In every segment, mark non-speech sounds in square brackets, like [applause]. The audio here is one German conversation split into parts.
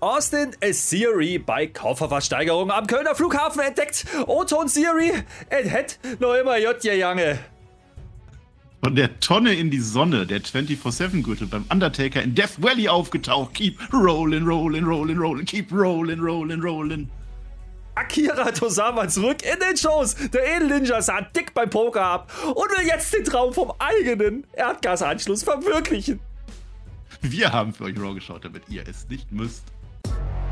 Austin Theory bei Kaufverversteigerung am Kölner Flughafen entdeckt. Oton Theory, es hat noch immer J gegangen. Von der Tonne in die Sonne, der 24-7-Gürtel beim Undertaker in Death Valley aufgetaucht. Keep rollin', rollin', rollin', rollin', keep rollin', rollin', rollin'. Akira Tosawa zurück in den Shows. Der Edel-Ninja sah dick beim Poker ab und will jetzt den Traum vom eigenen Erdgasanschluss verwirklichen. Wir haben für euch Raw geschaut, damit ihr es nicht müsst.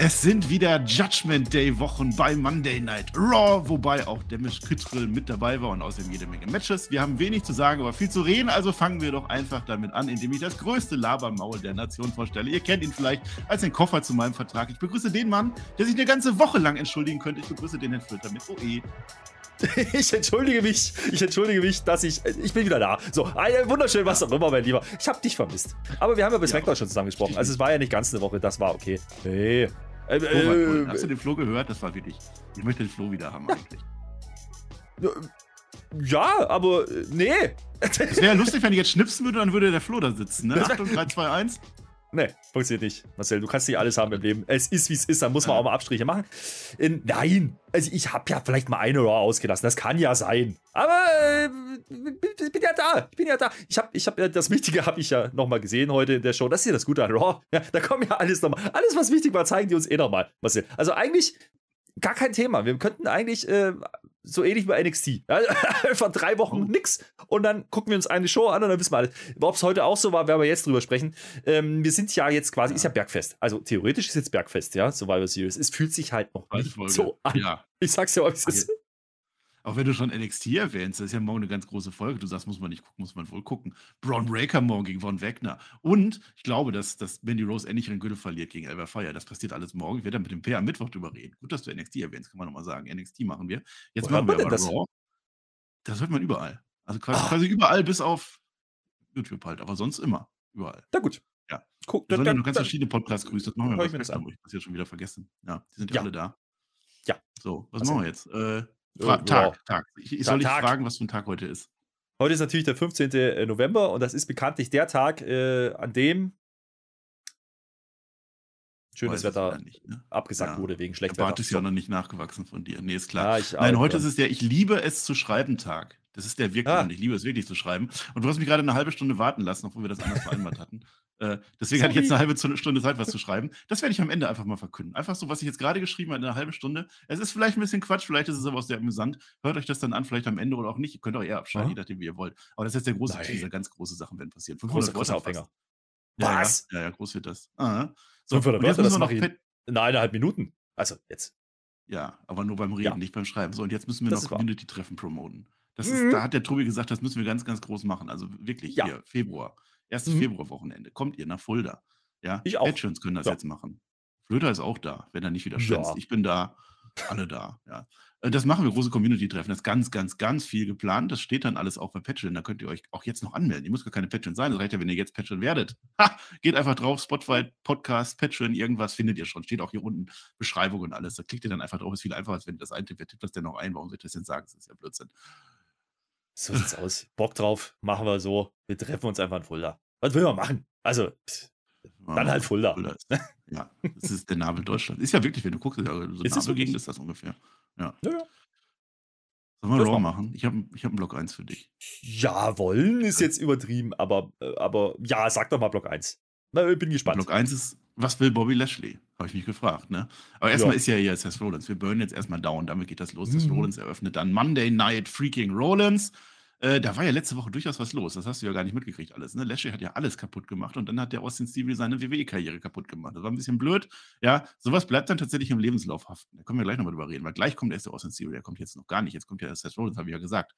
Es sind wieder Judgment Day Wochen bei Monday Night Raw, wobei auch Demisch Kittrill mit dabei war und außerdem jede Menge Matches. Wir haben wenig zu sagen, aber viel zu reden, also fangen wir doch einfach damit an, indem ich das größte Labermaul der Nation vorstelle. Ihr kennt ihn vielleicht als den Koffer zu meinem Vertrag. Ich begrüße den Mann, der sich eine ganze Woche lang entschuldigen könnte. Ich begrüße den Herrn Flöter mit OE. [laughs] Ich entschuldige mich, ich entschuldige mich, dass ich, ich bin wieder da. So, ein wunderschön, was auch immer, mein Lieber. Ich habe dich vermisst. Aber wir haben ja bis ja, schon zusammen gesprochen. Also es war ja nicht ganz eine Woche, das war okay. Hey, äh, äh, Hast du den Flo gehört? Das war wirklich. Ich möchte den Flo wieder haben eigentlich. Ja, aber äh, nee. Es wäre lustig, wenn ich jetzt schnipsen würde, dann würde der Flo da sitzen. Ne? [laughs] Achtung, 3, 2, 1. Nee, funktioniert nicht. Marcel, du kannst nicht alles haben im Leben. Es ist, wie es ist. Da muss man auch mal Abstriche machen. In, nein, also ich habe ja vielleicht mal eine Raw ausgelassen. Das kann ja sein. Aber äh, ich bin ja da. Ich bin ja da. Ich habe, ich habe, das Wichtige habe ich ja nochmal gesehen heute in der Show. Das ist ja das Gute an Raw. Ja, da kommt ja alles nochmal. Alles, was wichtig war, zeigen die uns eh nochmal. Marcel. Also eigentlich gar kein Thema. Wir könnten eigentlich äh, so ähnlich wie bei NXT. [laughs] Einfach drei Wochen mhm. nix und dann gucken wir uns eine Show an und dann wissen wir alles. Ob es heute auch so war, werden wir jetzt drüber sprechen. Ähm, wir sind ja jetzt quasi, ist ja Bergfest. Also theoretisch ist jetzt Bergfest, ja, Survivor Series. Es fühlt sich halt noch nicht so an. Ja. Ich sag's ja, ob es ist. Auch wenn du schon NXT erwähnst, das ist ja morgen eine ganz große Folge. Du sagst, muss man nicht gucken, muss man wohl gucken. Braun Breaker morgen gegen Von Wegner. Und ich glaube, dass, dass Mandy Rose endlich ihren Gürtel verliert gegen Elba Fire. Das passiert alles morgen. Ich werde dann mit dem P am Mittwoch drüber reden. Gut, dass du NXT erwähnst, kann man nochmal sagen. NXT machen wir. Jetzt Wo machen wir aber das? Raw. Das hört man überall. Also quasi, ah. quasi, überall, bis auf YouTube halt. Aber sonst immer. Überall. Na gut. Ja. Guck, wir sollen ja noch ganz verschiedene Podcasts grüßen. Das machen wir. Ich das an. Ich das jetzt schon wieder vergessen. Ja, die sind ja, ja. alle da. Ja. So, was also, machen wir jetzt? Äh, Fra Tag, ja. Tag. Ich, ich soll dich fragen, was für ein Tag heute ist. Heute ist natürlich der 15. Äh, November und das ist bekanntlich der Tag, äh, an dem schönes Wetter nicht, ne? abgesagt ja. wurde wegen schlechtem Wetter. ist ja noch nicht nachgewachsen von dir. Nee, ist klar. Ja, Nein, heute ist es der Ich liebe es zu schreiben Tag. Das ist der wirklich, ah. ich liebe es wirklich zu schreiben. Und du hast mich gerade eine halbe Stunde warten lassen, obwohl wir das anders vereinbart hatten. [laughs] Äh, deswegen Sorry. hatte ich jetzt eine halbe Stunde Zeit, was zu schreiben. Das werde ich am Ende einfach mal verkünden. Einfach so, was ich jetzt gerade geschrieben habe, in einer halben Stunde. Es ist vielleicht ein bisschen Quatsch, vielleicht ist es aber auch sehr amüsant. Hört euch das dann an, vielleicht am Ende oder auch nicht. Ihr könnt auch eher abschalten, je nachdem, wie ihr wollt. Aber das ist jetzt der große Teaser. Ganz große Sachen werden passieren. 500 große Aufhänger. Was? Ja, ja, ja, groß wird das. Aha. So, 500 Wörter, das mache ich in eineinhalb Minuten. Also jetzt. Ja, aber nur beim Reden, ja. nicht beim Schreiben. So, und jetzt müssen wir das noch Community-Treffen promoten. Das mhm. ist, da hat der Tobi gesagt, das müssen wir ganz, ganz groß machen. Also wirklich ja. hier, Februar. Erstes mhm. Februarwochenende. Kommt ihr nach Fulda. Ja, ich auch. Patrons können das ja. jetzt machen. Flöter ist auch da, wenn er nicht wieder schwänzt. Ja. Ich bin da, alle da. Ja. Äh, das machen wir, große Community-Treffen. Das ist ganz, ganz, ganz viel geplant. Das steht dann alles auch bei Patreon. Da könnt ihr euch auch jetzt noch anmelden. Ihr müsst gar keine Patreon sein. Das reicht ja, wenn ihr jetzt Patreon werdet. Ha! Geht einfach drauf, Spotify, Podcast, Patreon, irgendwas findet ihr schon. Steht auch hier unten Beschreibung und alles. Da klickt ihr dann einfach drauf. Ist viel einfacher, als wenn ihr das eintippt. Wer tippt das denn noch ein? Warum soll ich das denn sagen? Das ist ja Blödsinn. So sieht's aus. [laughs] Bock drauf, machen wir so. Wir treffen uns einfach in Fulda. Was will man machen? Also, pff, dann halt Fulda. Fulda ist, [laughs] ja, das ist der Nabel Deutschland. Ist ja wirklich, wenn du guckst, so Nabelgegend ist das ungefähr. Ja. ja, ja. Sollen wir Raw machen? Ich habe ich hab einen Block 1 für dich. Ja, wollen ist jetzt übertrieben, aber, äh, aber ja, sag doch mal Block 1. Na, ich bin gespannt. Block 1 ist, was will Bobby Lashley? Habe ich mich gefragt, ne? Aber erstmal ja. ist ja jetzt Seth Rollins. Wir burnen jetzt erstmal down, damit geht das los. Mhm. Seth Rollins eröffnet dann Monday Night Freaking Rollins. Äh, da war ja letzte Woche durchaus was los. Das hast du ja gar nicht mitgekriegt alles. Ne? Lashley hat ja alles kaputt gemacht und dann hat der Austin Stevie seine WWE-Karriere kaputt gemacht. Das war ein bisschen blöd. Ja, sowas bleibt dann tatsächlich im Lebenslauf haften. Da können wir gleich nochmal drüber reden, weil gleich kommt erst der Austin Stevie. Der kommt jetzt noch gar nicht. Jetzt kommt ja Seth Rollins, habe ich ja gesagt.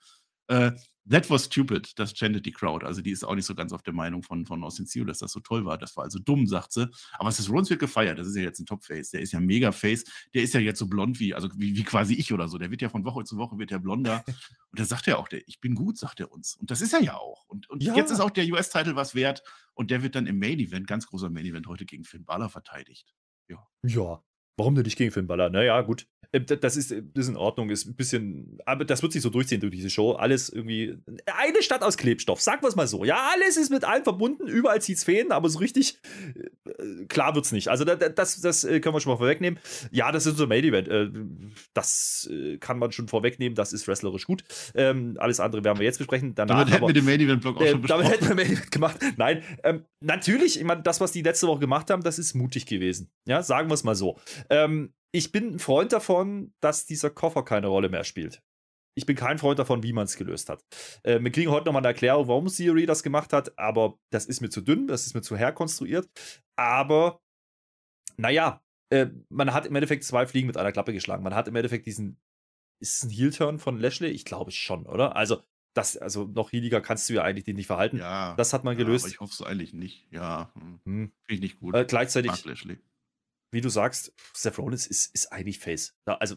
Äh, that was stupid, das chanted die Crowd. Also die ist auch nicht so ganz auf der Meinung von, von Austin Theo, dass das so toll war. Das war also dumm, sagt sie. Aber Seth Rollins wird gefeiert. Das ist ja jetzt ein Top-Face. Der ist ja mega Face. Der ist ja jetzt so blond wie, also wie, wie quasi ich oder so. Der wird ja von Woche zu Woche wird der blonder. [laughs] Und da sagt er auch, der, ich bin gut, sagt er uns. Und das ist er ja auch. Und, und ja. jetzt ist auch der US-Titel was wert. Und der wird dann im Main-Event, ganz großer Main-Event, heute gegen Finn Balor verteidigt. Ja. Ja. Warum denn nicht gegen Finn Balor? Naja, gut. Äh, das ist, das ist in Ordnung, ist ein bisschen, aber das wird sich so durchziehen durch diese Show. Alles irgendwie, eine Stadt aus Klebstoff, sagen wir es mal so. Ja, alles ist mit allem verbunden, überall zieht es Fäden, aber so richtig äh, klar wird es nicht. Also das, das äh, können wir schon mal vorwegnehmen. Ja, das ist unser Main Event. Das kann man schon vorwegnehmen, das ist wrestlerisch gut. Ähm, alles andere werden wir jetzt besprechen. Danach, damit hätten aber, wir den Main Event Block auch schon besprochen. Damit hätten wir Main Event gemacht. Nein, ähm, natürlich, ich meine, das, was die letzte Woche gemacht haben, das ist mutig gewesen. Ja, sagen wir es mal so. Ähm, ich bin ein Freund davon, dass dieser Koffer keine Rolle mehr spielt. Ich bin kein Freund davon, wie man es gelöst hat. Äh, wir kriegen heute nochmal eine Erklärung, warum Theory das gemacht hat, aber das ist mir zu dünn, das ist mir zu herkonstruiert. Aber, naja, äh, man hat im Endeffekt zwei Fliegen mit einer Klappe geschlagen. Man hat im Endeffekt diesen, ist es ein Heel-Turn von Lashley? Ich glaube schon, oder? Also, das, also noch healiger kannst du ja eigentlich den nicht verhalten. Ja, das hat man gelöst. Ja, aber ich hoffe es eigentlich nicht. Ja, hm. hm. finde ich nicht gut. Äh, gleichzeitig, wie du sagst, Seth Rollins ist, ist eigentlich Face. also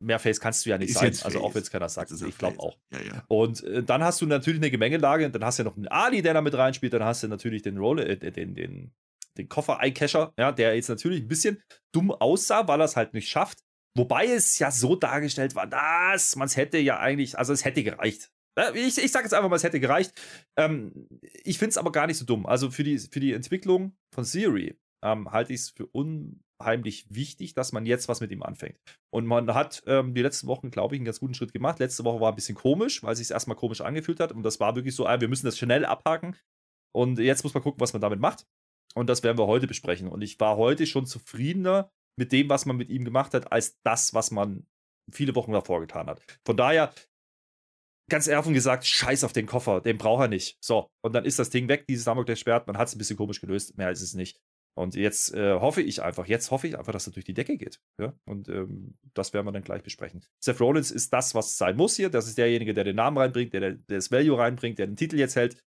mehr Face kannst du ja nicht ist sein. Also auch wenn es keiner sagt. Also ich glaube auch. Ja, ja. Und äh, dann hast du natürlich eine Gemengelage. Dann hast du ja noch einen Ali, der da mit reinspielt. Dann hast du natürlich den Rolle, äh, den, den, den Koffer-Eye-Catcher, ja, der jetzt natürlich ein bisschen dumm aussah, weil er es halt nicht schafft. Wobei es ja so dargestellt war, dass man es hätte ja eigentlich, also es hätte gereicht. Ich, ich sage jetzt einfach mal, es hätte gereicht. Ähm, ich finde es aber gar nicht so dumm. Also für die, für die Entwicklung von Siri ähm, halte ich es für unheimlich wichtig, dass man jetzt was mit ihm anfängt. Und man hat ähm, die letzten Wochen, glaube ich, einen ganz guten Schritt gemacht. Letzte Woche war ein bisschen komisch, weil es sich erstmal komisch angefühlt hat. Und das war wirklich so, ah, wir müssen das schnell abhaken. Und jetzt muss man gucken, was man damit macht. Und das werden wir heute besprechen. Und ich war heute schon zufriedener mit dem, was man mit ihm gemacht hat, als das, was man viele Wochen davor getan hat. Von daher, ganz offen gesagt, scheiß auf den Koffer, den braucht er nicht. So, und dann ist das Ding weg, dieses Damokles Schwert, man hat es ein bisschen komisch gelöst, mehr ist es nicht. Und jetzt äh, hoffe ich einfach, jetzt hoffe ich einfach, dass er durch die Decke geht. Ja? Und ähm, das werden wir dann gleich besprechen. Seth Rollins ist das, was sein muss hier. Das ist derjenige, der den Namen reinbringt, der, der das Value reinbringt, der den Titel jetzt hält.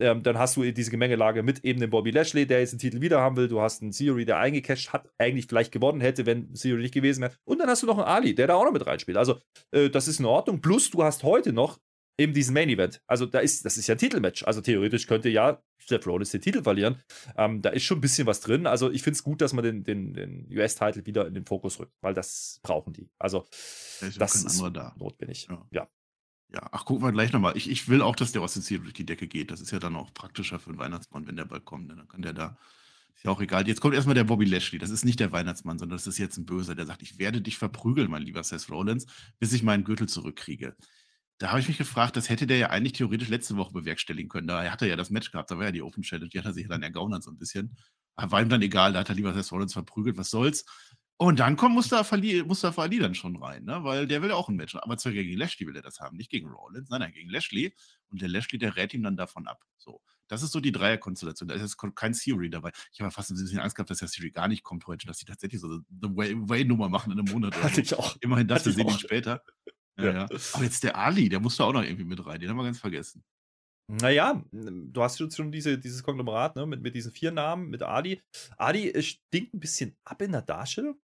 Ähm, dann hast du diese Gemengelage mit eben dem Bobby Lashley, der jetzt den Titel wieder haben will. Du hast einen Theory, der eingecasht hat, eigentlich vielleicht gewonnen hätte, wenn Theory nicht gewesen wäre. Und dann hast du noch einen Ali, der da auch noch mit reinspielt. Also, äh, das ist in Ordnung. Plus, du hast heute noch eben diesen Main Event. Also da ist, das ist ja ein Titelmatch. Also theoretisch könnte ja Seth Rollins den Titel verlieren. Ähm, da ist schon ein bisschen was drin. Also ich finde es gut, dass man den, den, den US-Titel wieder in den Fokus rückt, weil das brauchen die. Also da ist das ist da. notwendig. Ja. ja. Ja, ach, gucken wir gleich nochmal. Ich, ich will auch, dass der Austin Theory durch die Decke geht. Das ist ja dann auch praktischer für den Weihnachtsmann, wenn der bald kommt. Dann kann der da ist ja auch egal. Jetzt kommt erstmal der Bobby Lashley. Das ist nicht der Weihnachtsmann, sondern das ist jetzt ein Böser, der sagt, ich werde dich verprügeln, mein lieber Seth Rollins, bis ich meinen Gürtel zurückkriege. Da habe ich mich gefragt, das hätte der ja eigentlich theoretisch letzte Woche bewerkstelligen können. Da hat er ja das Match gehabt, da war ja die Open Challenge, die hat er sich dann ergaunert so ein bisschen. War ihm dann egal, da hat er lieber Seth Rollins verprügelt, was soll's. Und dann kommt Mustafa Ali, Mustafa Ali dann schon rein, ne? weil der will ja auch ein Match. Aber zwar gegen Lashley will er das haben, nicht gegen Rollins, nein, nein, gegen Lashley. Und der Lashley, der rät ihm dann davon ab. So. Das ist so die Dreierkonstellation. Da ist jetzt kein Theory dabei. Ich habe fast ein bisschen Angst gehabt, dass der Theory gar nicht kommt heute, dass sie tatsächlich so eine Way-Nummer machen in einem Monat. Hatte ich auch. Immerhin das, wir sehen ihn später. Ja, ja. Aber jetzt der Ali, der musste auch noch irgendwie mit rein. Den haben wir ganz vergessen. Naja, du hast jetzt schon diese, dieses Konglomerat ne, mit, mit diesen vier Namen, mit Ali. Ali äh, stinkt ein bisschen ab in der Darstellung.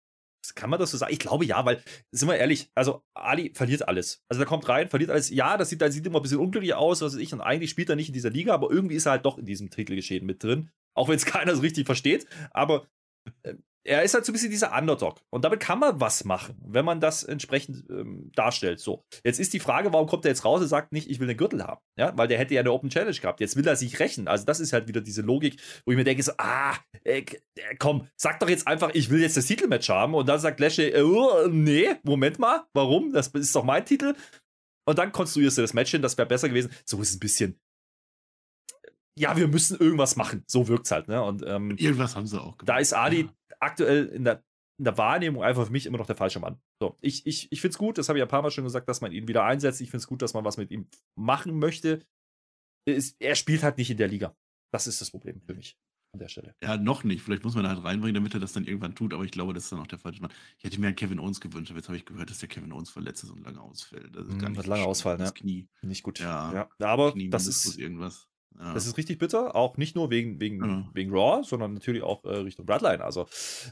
Kann man das so sagen? Ich glaube ja, weil, sind wir ehrlich, also Ali verliert alles. Also der kommt rein, verliert alles. Ja, das sieht, das sieht immer ein bisschen unglücklich aus, was weiß ich. Und eigentlich spielt er nicht in dieser Liga, aber irgendwie ist er halt doch in diesem Titelgeschehen mit drin. Auch wenn es [laughs] keiner so richtig versteht. Aber er ist halt so ein bisschen dieser Underdog. Und damit kann man was machen, wenn man das entsprechend ähm, darstellt. So, jetzt ist die Frage, warum kommt er jetzt raus und sagt nicht, ich will einen Gürtel haben? Ja, weil der hätte ja eine Open Challenge gehabt. Jetzt will er sich rächen. Also, das ist halt wieder diese Logik, wo ich mir denke: so, ah, äh, komm, sag doch jetzt einfach, ich will jetzt das Titelmatch haben. Und dann sagt Lashley, äh, oh, nee, Moment mal, warum? Das ist doch mein Titel. Und dann konstruierst du das Match hin, das wäre besser gewesen. So ist es ein bisschen ja, wir müssen irgendwas machen. So wirkt es halt. Ne? Und, ähm, irgendwas haben sie auch gemacht. Da ist Ali ja. aktuell in der, in der Wahrnehmung einfach für mich immer noch der falsche Mann. So, ich, ich, ich finde es gut, das habe ich ein paar Mal schon gesagt, dass man ihn wieder einsetzt. Ich finde es gut, dass man was mit ihm machen möchte. Ist, er spielt halt nicht in der Liga. Das ist das Problem für mich. an der Stelle. Ja, noch nicht. Vielleicht muss man halt reinbringen, damit er das dann irgendwann tut, aber ich glaube, das ist dann auch der falsche Mann. Ich hätte mir einen Kevin Owens gewünscht, aber jetzt habe ich gehört, dass der Kevin Owens verletzt ist und lange ausfällt. Das ist mm, gar nicht lange Ausfall, das Knie. Nicht gut. Ja, ja. aber das ist irgendwas. Ja. Das ist richtig bitter, auch nicht nur wegen, wegen, ja. wegen Raw, sondern natürlich auch äh, Richtung Bloodline. Also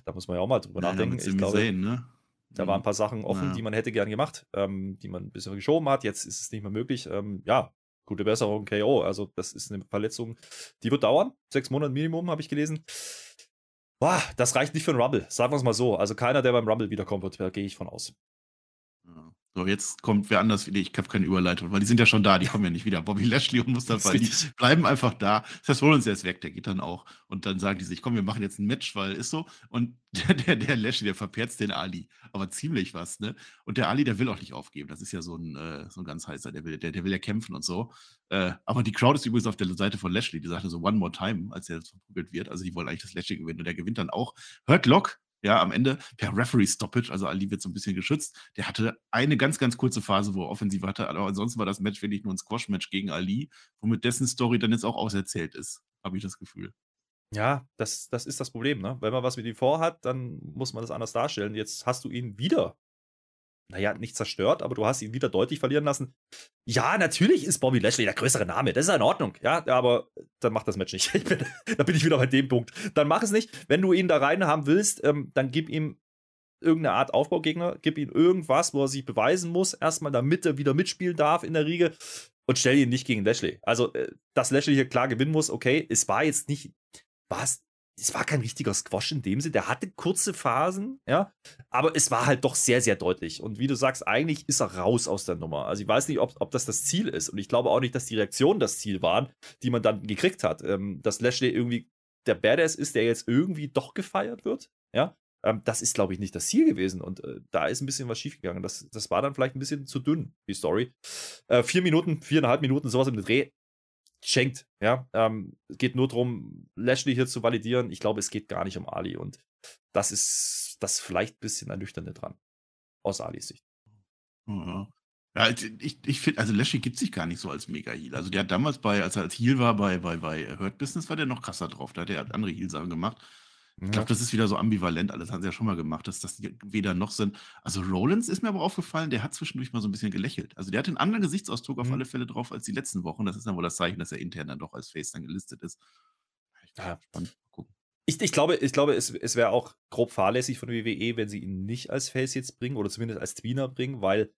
da muss man ja auch mal drüber ja, nachdenken. Ich glaube, sehen, ne? Da waren ein paar Sachen offen, die man hätte gern gemacht, ähm, die man ein bisschen geschoben hat. Jetzt ist es nicht mehr möglich. Ähm, ja, gute Besserung, KO. Also, das ist eine Verletzung, die wird dauern. Sechs Monate Minimum, habe ich gelesen. Boah, das reicht nicht für einen Rumble. Sagen wir es mal so. Also, keiner, der beim Rumble wiederkommen wird, da gehe ich von aus. So, jetzt kommt wer anders wieder. Ich habe keine Überleitung, weil die sind ja schon da, die kommen ja nicht wieder. Bobby Lashley und Mustafa, die bleiben einfach da. Das heißt, Rollins, der ist weg, der geht dann auch. Und dann sagen die sich, komm, wir machen jetzt ein Match, weil ist so. Und [laughs] der, der, der Lashley, der verperzt den Ali. Aber ziemlich was, ne? Und der Ali, der will auch nicht aufgeben. Das ist ja so ein, äh, so ein ganz heißer, der will, der, der will ja kämpfen und so. Äh, aber die Crowd ist übrigens auf der Seite von Lashley. Die sagte so One More Time, als er verprügelt wird. Also die wollen eigentlich das Lashley gewinnen. Und der gewinnt dann auch. Hört Lock, ja, am Ende per Referee Stoppage, also Ali wird so ein bisschen geschützt. Der hatte eine ganz, ganz kurze Phase, wo er offensiv hatte, aber ansonsten war das Match wirklich nur ein Squash-Match gegen Ali, womit dessen Story dann jetzt auch auserzählt ist, habe ich das Gefühl. Ja, das, das ist das Problem, ne? Wenn man was mit ihm vorhat, dann muss man das anders darstellen. Jetzt hast du ihn wieder naja, nicht zerstört, aber du hast ihn wieder deutlich verlieren lassen. Ja, natürlich ist Bobby Lashley der größere Name. Das ist ja in Ordnung. Ja, aber dann mach das Match nicht. [laughs] Bin, da bin ich wieder bei dem Punkt. Dann mach es nicht. Wenn du ihn da rein haben willst, ähm, dann gib ihm irgendeine Art Aufbaugegner, gib ihm irgendwas, wo er sich beweisen muss, erstmal, damit er wieder mitspielen darf in der Riege und stell ihn nicht gegen Lashley. Also, äh, dass Lashley hier klar gewinnen muss, okay, es war jetzt nicht, war es war kein richtiger Squash in dem Sinne. Der hatte kurze Phasen, ja, aber es war halt doch sehr, sehr deutlich. Und wie du sagst, eigentlich ist er raus aus der Nummer. Also ich weiß nicht, ob, ob das das Ziel ist. Und ich glaube auch nicht, dass die Reaktionen das Ziel waren, die man dann gekriegt hat. Ähm, dass Lashley irgendwie der Badass ist, der jetzt irgendwie doch gefeiert wird, ja. Ähm, das ist, glaube ich, nicht das Ziel gewesen. Und äh, da ist ein bisschen was schiefgegangen. Das, das war dann vielleicht ein bisschen zu dünn, die Story. Äh, vier Minuten, viereinhalb Minuten, sowas im Dreh schenkt. Ja, ähm, es geht nur darum, Lashley hier zu validieren. Ich glaube, es geht gar nicht um Ali und das ist das vielleicht ein bisschen ernüchternde dran. Aus Alis Sicht. Ja. Ja, ich, ich finde, also Lashley gibt sich gar nicht so als Mega-Heal. Also der hat damals bei, als er als Heal war bei, bei, bei Hurt Business, war der noch krasser drauf. Da hat er andere Heal-Sachen gemacht. Ich glaube, das ist wieder so ambivalent alles, haben sie ja schon mal gemacht, dass das weder noch sind. Also Rollins ist mir aber aufgefallen, der hat zwischendurch mal so ein bisschen gelächelt. Also der hat einen anderen Gesichtsausdruck auf mhm. alle Fälle drauf als die letzten Wochen. Das ist dann wohl das Zeichen, dass er intern dann doch als Face dann gelistet ist. Ja, spannend. Gucken. Ich, ich, glaube, ich glaube, es, es wäre auch grob fahrlässig von WWE, wenn sie ihn nicht als Face jetzt bringen oder zumindest als Tweener bringen, weil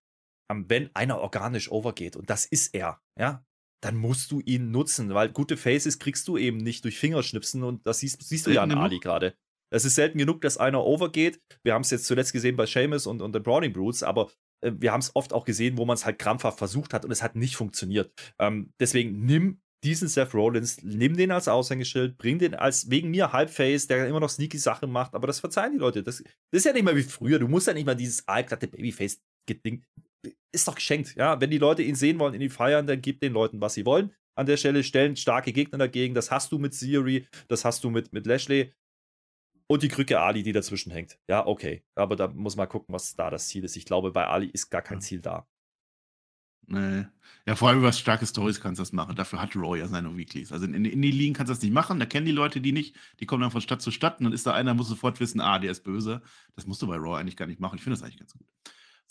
wenn einer organisch overgeht, und das ist er, ja, dann musst du ihn nutzen, weil gute Faces kriegst du eben nicht durch Fingerschnipsen und das siehst, siehst du ja an Ali gerade. Es ist selten genug, dass einer overgeht. Wir haben es jetzt zuletzt gesehen bei Seamus und, und den Browning Brutes, aber äh, wir haben es oft auch gesehen, wo man es halt krampfhaft versucht hat und es hat nicht funktioniert. Ähm, deswegen nimm diesen Seth Rollins, nimm den als Aushängeschild, bring den als wegen mir Halbface, der immer noch sneaky Sachen macht, aber das verzeihen die Leute. Das, das ist ja nicht mehr wie früher. Du musst ja nicht mal dieses altglatte Babyface-Ding ist doch geschenkt. Ja, wenn die Leute ihn sehen wollen, in die feiern, dann gib den Leuten, was sie wollen. An der Stelle stellen starke Gegner dagegen. Das hast du mit Theory, das hast du mit, mit Lashley. Und die Krücke Ali, die dazwischen hängt. Ja, okay. Aber da muss man gucken, was da das Ziel ist. Ich glaube, bei Ali ist gar kein Ziel da. Nee. Ja, vor allem über starke Stories kannst du das machen. Dafür hat Raw ja seine Weeklies. Also in, in die Ligen kannst du das nicht machen. Da kennen die Leute die nicht. Die kommen dann von Stadt zu Stadt und dann ist da einer, muss sofort wissen, ah, der ist böse. Das musst du bei Raw eigentlich gar nicht machen. Ich finde das eigentlich ganz gut.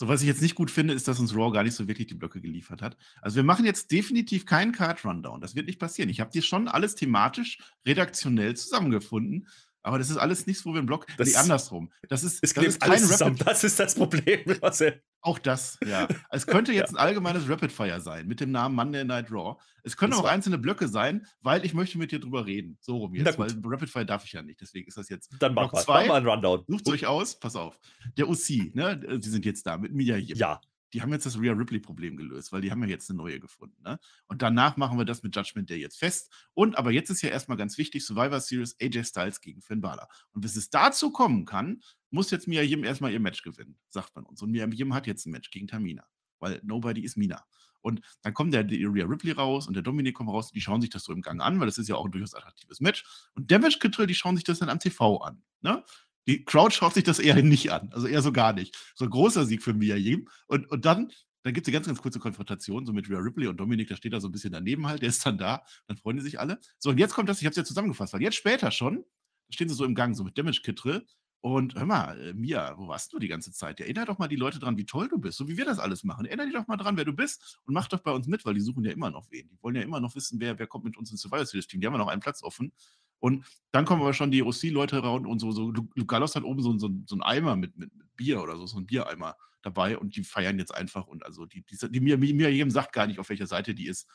So, was ich jetzt nicht gut finde, ist, dass uns Raw gar nicht so wirklich die Blöcke geliefert hat. Also wir machen jetzt definitiv keinen Card-Rundown. Das wird nicht passieren. Ich habe dir schon alles thematisch, redaktionell zusammengefunden. Aber das ist alles nichts, wo wir einen Block. Das, nee, andersrum. Das ist, das ist kein Rapid Das ist das Problem, [laughs] Marcel. Auch das, ja. Es könnte [laughs] jetzt ja. ein allgemeines Rapid Fire sein mit dem Namen Monday Night Raw. Es können das auch einzelne Blöcke sein, weil ich möchte mit dir drüber reden. So rum jetzt, weil Rapid Fire darf ich ja nicht. Deswegen ist das jetzt. Dann mach mal, zwei. mach mal einen Rundown. Sucht euch aus, pass auf. Der OC, ne? Die sind jetzt da mit Mia hier. Ja die haben jetzt das Rhea Ripley-Problem gelöst, weil die haben ja jetzt eine neue gefunden. Ne? Und danach machen wir das mit Judgment Day jetzt fest. Und aber jetzt ist ja erstmal ganz wichtig: Survivor Series AJ Styles gegen Finn Balor. Und bis es dazu kommen kann, muss jetzt Mia Yim erstmal ihr Match gewinnen, sagt man uns. Und Mia Yim hat jetzt ein Match gegen Tamina, weil nobody is Mina. Und dann kommt der, der Rhea Ripley raus und der Dominik kommt raus, die schauen sich das so im Gang an, weil das ist ja auch ein durchaus attraktives Match. Und Damage Control, die schauen sich das dann am TV an. Ne? Die Crowd schaut sich das eher [laughs] nicht an, also eher so gar nicht. So ein großer Sieg für Mia Yim. Und, und dann dann gibt es eine ganz, ganz kurze Konfrontation, so mit Rhea Ripley und Dominik, der steht da so ein bisschen daneben halt, der ist dann da, dann freuen die sich alle. So, und jetzt kommt das, ich habe es ja zusammengefasst, weil jetzt später schon, stehen sie so im Gang, so mit Damage Kit drin. Und hör mal, äh, Mia, wo warst du die ganze Zeit? Erinner doch mal die Leute dran, wie toll du bist, so wie wir das alles machen. Erinner dich doch mal dran, wer du bist und mach doch bei uns mit, weil die suchen ja immer noch wen. Die wollen ja immer noch wissen, wer, wer kommt mit uns ins Survivor Series Team. Die haben ja noch einen Platz offen. Und dann kommen aber schon die OC-Leute raus und so, so Luke Gallos hat oben so, so, so einen Eimer mit, mit, mit, Bier oder so, so ein Biereimer dabei und die feiern jetzt einfach und also die, die, die mir, mir jedem sagt gar nicht, auf welcher Seite die ist.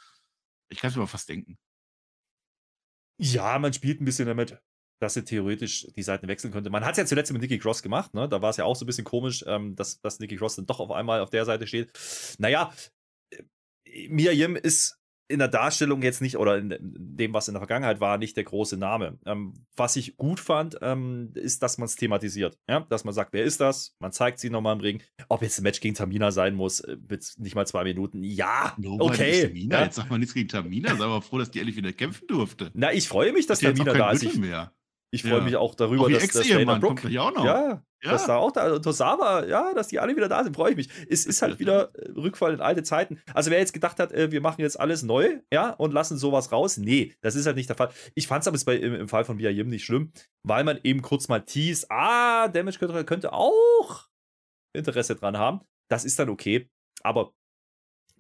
Ich kann es mir aber fast denken. Ja, man spielt ein bisschen damit dass er theoretisch die Seiten wechseln könnte. Man hat es ja zuletzt mit Nicky Cross gemacht, ne? Da war es ja auch so ein bisschen komisch, ähm, dass, dass Nicky Cross dann doch auf einmal auf der Seite steht. Naja, äh, Mia Yim ist in der Darstellung jetzt nicht, oder in dem, was in der Vergangenheit war, nicht der große Name. Ähm, was ich gut fand, ähm, ist, dass man es thematisiert. Ja? Dass man sagt, wer ist das? Man zeigt sie nochmal im Ring. Ob jetzt ein Match gegen Tamina sein muss, äh, mit nicht mal zwei Minuten. Ja, no, okay. Tamina. Ja? Jetzt sag mal nichts gegen Tamina. Sei mal froh, dass die ehrlich wieder kämpfen durfte. Na, ich freue mich, dass Tamina da ist. Ich, mehr. Ich freue ja. mich auch darüber, auch dass, dass Dana Brooke, auch noch. ja, ja, dass da auch da, Tosawa, ja, dass die alle wieder da sind, freue ich mich. Es ist halt wieder [laughs] äh, Rückfall in alte Zeiten. Also wer jetzt gedacht hat, äh, wir machen jetzt alles neu, ja, und lassen sowas raus, nee, das ist halt nicht der Fall. Ich fand es aber bei, im, im, Fall von Yim nicht schlimm, weil man eben kurz mal teast, ah, Damage Control könnte auch Interesse dran haben. Das ist dann okay. Aber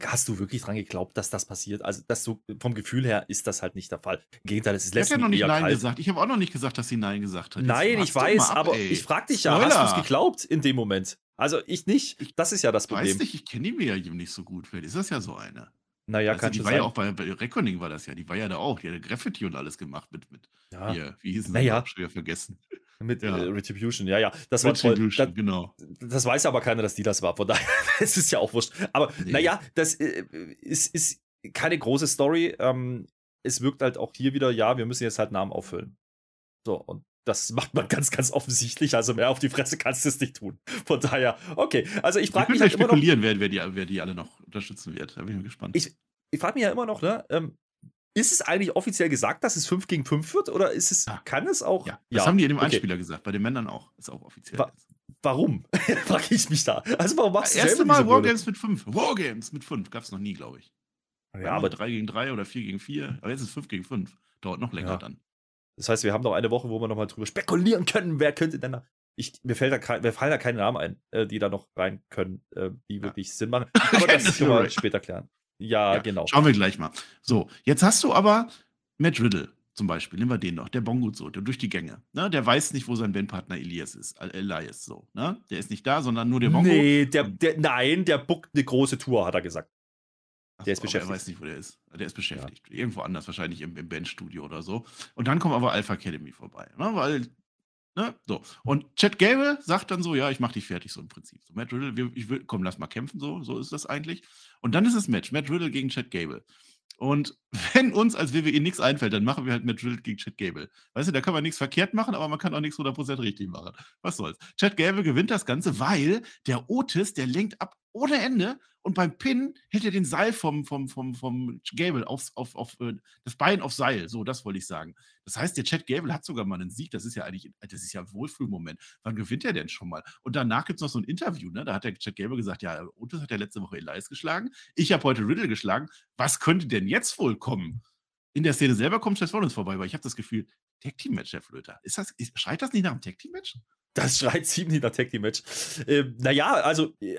hast du wirklich dran geglaubt, dass das passiert? Also, dass du vom Gefühl her ist das halt nicht der Fall. Im Gegenteil, es ist letztendlich. Ich habe ja noch nicht Nein kalt. gesagt. Ich habe auch noch nicht gesagt, dass sie Nein gesagt hat. Nein, ich weiß, ab, aber ey. ich frage dich ja, Spoiler. hast du es geglaubt in dem Moment? Also, ich nicht. Das ist ja das Problem. Ich weiß nicht, ich kenne die mir ja nicht so gut. Vielleicht ist das ja so eine. Naja, also, kann die war sein. ja auch bei, bei Reckoning war das ja. Die war ja da auch. Die hat Graffiti und alles gemacht mit. mit ja. Hier, wie hieß es? Naja. Schwer vergessen. Mit ja. äh, Retribution, ja, ja. Das Retribution, war toll. Das, genau. Das weiß aber keiner, dass die das war. Von daher, [laughs] es ist ja auch wurscht. Aber nee. naja, das äh, ist, ist keine große Story. Ähm, es wirkt halt auch hier wieder, ja, wir müssen jetzt halt Namen auffüllen. So, und das macht man ganz, ganz offensichtlich. Also mehr auf die Fresse kannst du es nicht tun. Von daher, okay. Also ich frage mich halt spekulieren, immer noch, wer, wer, die, wer die alle noch unterstützen wird. Da bin ich mal gespannt. Ich, ich frage mich ja immer noch, ne, ähm, ist es eigentlich offiziell gesagt, dass es 5 gegen 5 wird? Oder ist es, ja. kann es auch? Ja, das ja. haben die in dem okay. Einspieler gesagt, bei den Männern auch. Ist auch offiziell. Wa warum? [laughs] Frage ich mich da. Also, warum machst du das? Erste Mal Wargames mit 5. Wargames mit 5. Gab es noch nie, glaube ich. Ja, aber 3 gegen 3 oder 4 gegen 4. Aber jetzt ist es 5 gegen 5. Dauert noch länger ja. dann. Das heißt, wir haben noch eine Woche, wo wir nochmal drüber spekulieren können, wer könnte denn da. Ich, mir, fällt da, mir fallen da keine Namen ein, äh, die da noch rein können, äh, die wirklich Sinn machen. [laughs] Aber das können wir später klären. Ja, ja, genau. Schauen wir gleich mal. So, jetzt hast du aber Matt Riddle zum Beispiel, nehmen wir den noch, der Bongo so, der durch die Gänge. Ne? Der weiß nicht, wo sein Bandpartner Elias ist. Elias so. Ne? Der ist nicht da, sondern nur der Bongo. Nee, der, der, nein, der buckt eine große Tour, hat er gesagt. Achso, der ist beschäftigt. Er weiß nicht, wo der ist. Der ist beschäftigt. Ja. Irgendwo anders, wahrscheinlich im, im Bandstudio oder so. Und dann kommt aber Alpha Academy vorbei. Ne? Weil Ne? So. Und Chad Gable sagt dann so: Ja, ich mach dich fertig, so im Prinzip. So, Matt Riddle, ich will, komm, lass mal kämpfen, so, so ist das eigentlich. Und dann ist es Match: Matt Riddle gegen Chad Gable. Und [laughs] wenn uns als WWE nichts einfällt, dann machen wir halt Matt Riddle gegen Chad Gable. Weißt du, da kann man nichts verkehrt machen, aber man kann auch nichts 100% richtig machen. Was soll's. Chad Gable gewinnt das Ganze, weil der Otis, der lenkt ab ohne Ende und beim Pin hält er den Seil vom, vom, vom, vom Gable aufs, auf, auf, äh, das Bein auf Seil. So, das wollte ich sagen. Das heißt, der Chad Gable hat sogar mal einen Sieg. Das ist ja eigentlich, das ist ja ein Wohlfühlmoment. Wann gewinnt er denn schon mal? Und danach gibt es noch so ein Interview, ne? Da hat der Chad Gable gesagt: Ja, Otis hat ja letzte Woche Elias geschlagen. Ich habe heute Riddle geschlagen. Was könnte denn jetzt wohl kommen? In der Szene selber kommt Chad Rollins vorbei, weil ich habe das Gefühl, Tag Team Match, Herr Flöter. Ist das, ist, schreit das nicht nach einem Tag Team Match? Das schreit ziemlich nach Tag Team Match. Äh, naja, also äh,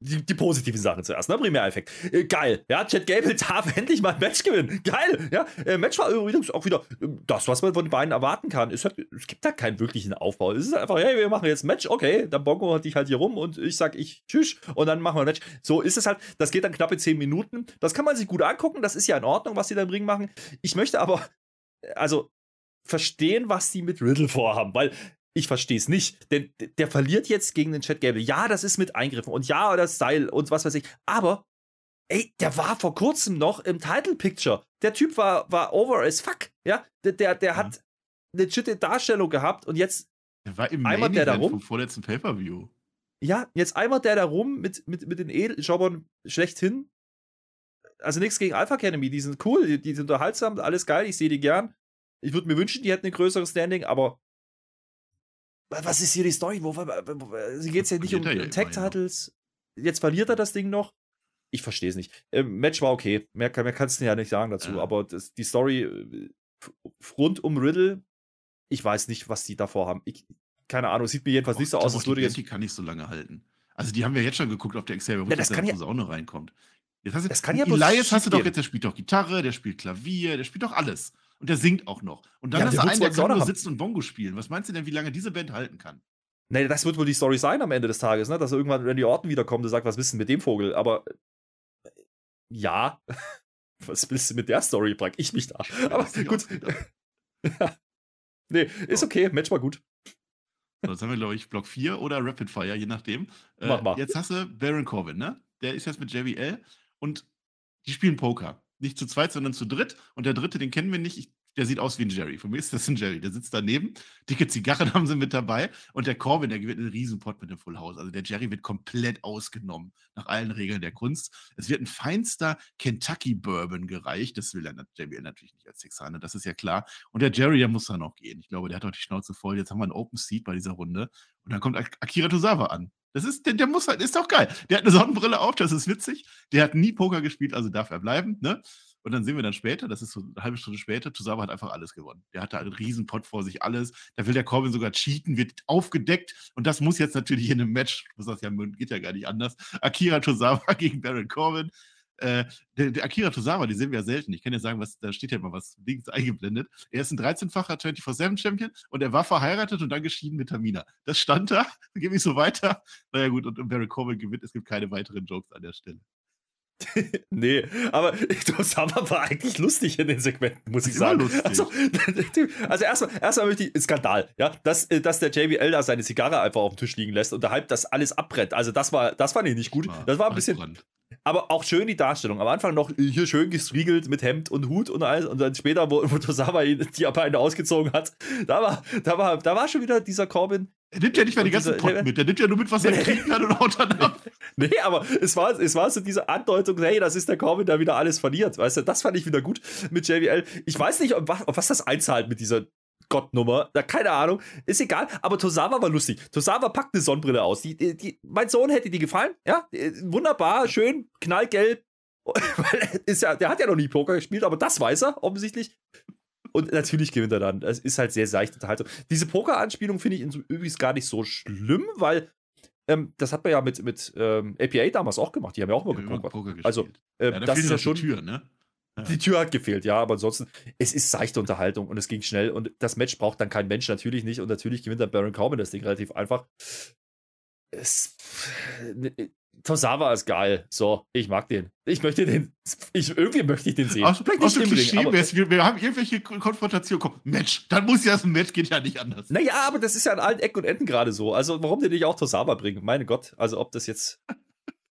die, die, positiven Sachen zuerst, ne? Primäreffekt. Äh, geil. Ja, Chad Gable darf [laughs] endlich mal ein Match gewinnen. Geil. Ja, äh, Match war übrigens auch wieder äh, das, was man von den beiden erwarten kann. Es, hat, es gibt da keinen wirklichen Aufbau. Es ist einfach, hey, wir machen jetzt ein Match. Okay, dann Bongo hat dich halt hier rum und ich sag ich tschüss und dann machen wir ein Match. So ist es halt. Das geht dann knappe 10 Minuten. Das kann man sich gut angucken. Das ist ja in Ordnung, was sie da im Ring machen. Ich möchte aber, also verstehen, was die mit Riddle vorhaben, weil ich verstehe es nicht. Denn der verliert jetzt gegen den Chat Gable. Ja, das ist mit Eingriffen und ja, das Style und was weiß ich. Aber, ey, der war vor kurzem noch im Title Picture. Der Typ war, war over as fuck. Ja, der, der, der hat ja. eine legitime Darstellung gehabt und jetzt der war im einmal der da rum. vom vorletzten Pay-Per-View. Ja, jetzt einmal der da rum mit, mit, mit den Edeljobbern schlechthin. Also nichts gegen Alpha Academy, die sind cool, die, die sind unterhaltsam, alles geil, ich sehe die gern. Ich würde mir wünschen, die hätten ein größeres Standing, aber was ist hier die Story? Wo, wo, wo, geht es ja nicht um, um Tech-Titles. Jetzt verliert er das Ding noch. ich verstehe es nicht. Äh, Match war okay. Mehr, mehr kannst du ja nicht sagen dazu. Ja. Aber das, die Story äh, rund um Riddle, ich weiß nicht, was die davor haben. Ich, keine Ahnung, sieht mir jedenfalls Och, nicht so aus, als würde jetzt. Die kann nicht so lange halten. Also, die haben wir jetzt schon geguckt, ob der Xavier ja, das kann ja, Posaune reinkommt. Jetzt hast du, das kann ja Elias hast du doch jetzt, der spielt doch Gitarre, der spielt Klavier, der spielt doch alles. Und der singt auch noch. Und dann ja, hast du einen, der kann nur sitzen und Bongo spielen. Was meinst du denn, wie lange diese Band halten kann? Nee, das wird wohl die Story sein am Ende des Tages, ne? Dass irgendwann Randy Orton wiederkommt und sagt, was du mit dem Vogel? Aber äh, ja, [laughs] was willst du mit der Story, frag ich mich da. [laughs] Aber gut. [laughs] ja. Nee, ist okay, Match war gut. So, jetzt haben wir, glaube ich, Block 4 oder Rapid Fire, je nachdem. Äh, Mach mal. Jetzt hast du Baron Corbin, ne? Der ist jetzt mit JBL und die spielen Poker. Nicht zu zweit, sondern zu dritt. Und der dritte, den kennen wir nicht. Ich der sieht aus wie ein Jerry. Für mich ist das ein Jerry. Der sitzt daneben. Dicke Zigarren [laughs] haben sie mit dabei. Und der Corbin, der gewinnt einen Riesenpott mit dem Full House. Also der Jerry wird komplett ausgenommen nach allen Regeln der Kunst. Es wird ein feinster Kentucky Bourbon gereicht. Das will er JBL natürlich nicht als Texaner, das ist ja klar. Und der Jerry, der muss da noch gehen. Ich glaube, der hat doch die Schnauze voll. Jetzt haben wir einen Open Seat bei dieser Runde. Und dann kommt Akira Tozawa an. Das ist, der, der, muss halt, ist doch geil. Der hat eine Sonnenbrille auf, das ist witzig. Der hat nie Poker gespielt, also darf er bleiben. Ne? Und dann sehen wir dann später, das ist so eine halbe Stunde später, Tosawa hat einfach alles gewonnen. Der hatte einen riesen Pot vor sich, alles. Da will der Corbin sogar cheaten, wird aufgedeckt. Und das muss jetzt natürlich in einem Match, muss das ja, geht ja gar nicht anders. Akira Tosawa [laughs] gegen Baron Corbin. Äh, der, der, Akira Tosawa, die sehen wir ja selten. Ich kann ja sagen, was, da steht ja mal was links eingeblendet. Er ist ein 13-facher 24-7-Champion und er war verheiratet und dann geschieden mit Tamina. Das stand da, [laughs] gebe ich so weiter. Naja, gut, und, Baron Corbin gewinnt. Es gibt keine weiteren Jokes an der Stelle. [laughs] nee, aber [laughs] Osama war eigentlich lustig in den Segmenten, muss ich sagen. Also, also erstmal, erstmal möchte ich, Skandal, ja, dass, äh, dass der JBL da seine Zigarre einfach auf dem Tisch liegen lässt und der Hype das alles abbrennt. Also das war, das fand ich nicht gut. Das war ein bisschen, aber auch schön die Darstellung. Am Anfang noch hier schön gestriegelt mit Hemd und Hut und alles und dann später, wo, wo Tosama die Beine ausgezogen hat, da war, da war, da war schon wieder dieser Corbin, er nimmt ja nicht mal die ganzen Potten mit, der nimmt ja nur mit, was er kriegen kann und haut dann ab. [laughs] Nee, aber es war, es war so diese Andeutung, hey, das ist der Corbin, der wieder alles verliert. Weißt du, das fand ich wieder gut mit JBL. Ich weiß nicht, auf was, auf was das einzahlt mit dieser Gottnummer. Da, keine Ahnung. Ist egal. Aber Tosawa war lustig. Tosawa packt eine Sonnenbrille aus. Die, die, die, mein Sohn hätte die gefallen. Ja, wunderbar, schön, knallgelb. [laughs] ist ja, der hat ja noch nie Poker gespielt, aber das weiß er offensichtlich. Und natürlich gewinnt er dann. Es ist halt sehr seichte Unterhaltung. Diese Poker-Anspielung finde ich übrigens gar nicht so schlimm, weil ähm, das hat man ja mit, mit ähm, APA damals auch gemacht. Die haben ja auch immer ja, gepokert. Also, äh, ja, da das ist ja schon. Die Tür, ne? Ja. Die Tür hat gefehlt, ja, aber ansonsten, es ist seichte Unterhaltung und es ging schnell und das Match braucht dann kein Mensch, natürlich nicht. Und natürlich gewinnt dann Baron Corbin das Ding relativ einfach. Es, Tosawa ist geil. So, ich mag den. Ich möchte den. Ich, irgendwie möchte ich den sehen. Aus, Vielleicht aus dem Klischee, aber, wir, wir, haben irgendwelche Konfrontationen. Komm, Match. Dann muss ja das Match, geht ja nicht anders. Naja, aber das ist ja an allen Ecken und Enden gerade so. Also, warum denn nicht auch Tosawa bringen? Meine Gott. Also, ob das jetzt. [laughs]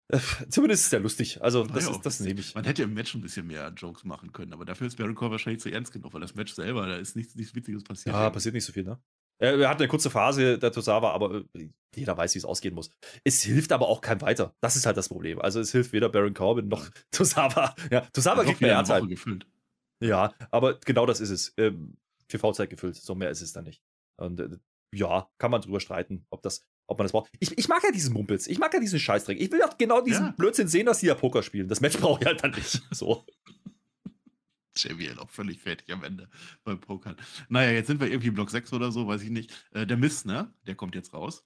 Äh, zumindest ist der lustig. Also, das, ist, das nehme ich. Man hätte im Match ein bisschen mehr Jokes machen können, aber dafür ist Baron Corbin wahrscheinlich zu ernst genug, weil das Match selber, da ist nichts, nichts Witziges passiert. Ja, passiert nicht so viel, ne? Er hat eine kurze Phase, der Tosawa, aber äh, jeder weiß, wie es ausgehen muss. Es hilft aber auch kein weiter. Das ist halt das Problem. Also es hilft weder Baron Corbin noch Tosawa. Ja, Tosawa kriegt mehr Zeit. Gefüllt. Ja, aber genau das ist es. Ähm, TV-Zeit gefüllt. So mehr ist es dann nicht. Und äh, ja, kann man drüber streiten, ob das, ob man das braucht. Ich, ich mag ja diesen Mumpels. Ich mag ja diesen Scheißdreck. Ich will auch genau diesen ja. Blödsinn sehen, dass die ja Poker spielen. Das Match [laughs] brauche ich halt dann nicht. So. JBL auch völlig fertig am Ende beim Pokern. Naja, jetzt sind wir irgendwie Block 6 oder so, weiß ich nicht. Äh, der Mist, ne? Der kommt jetzt raus.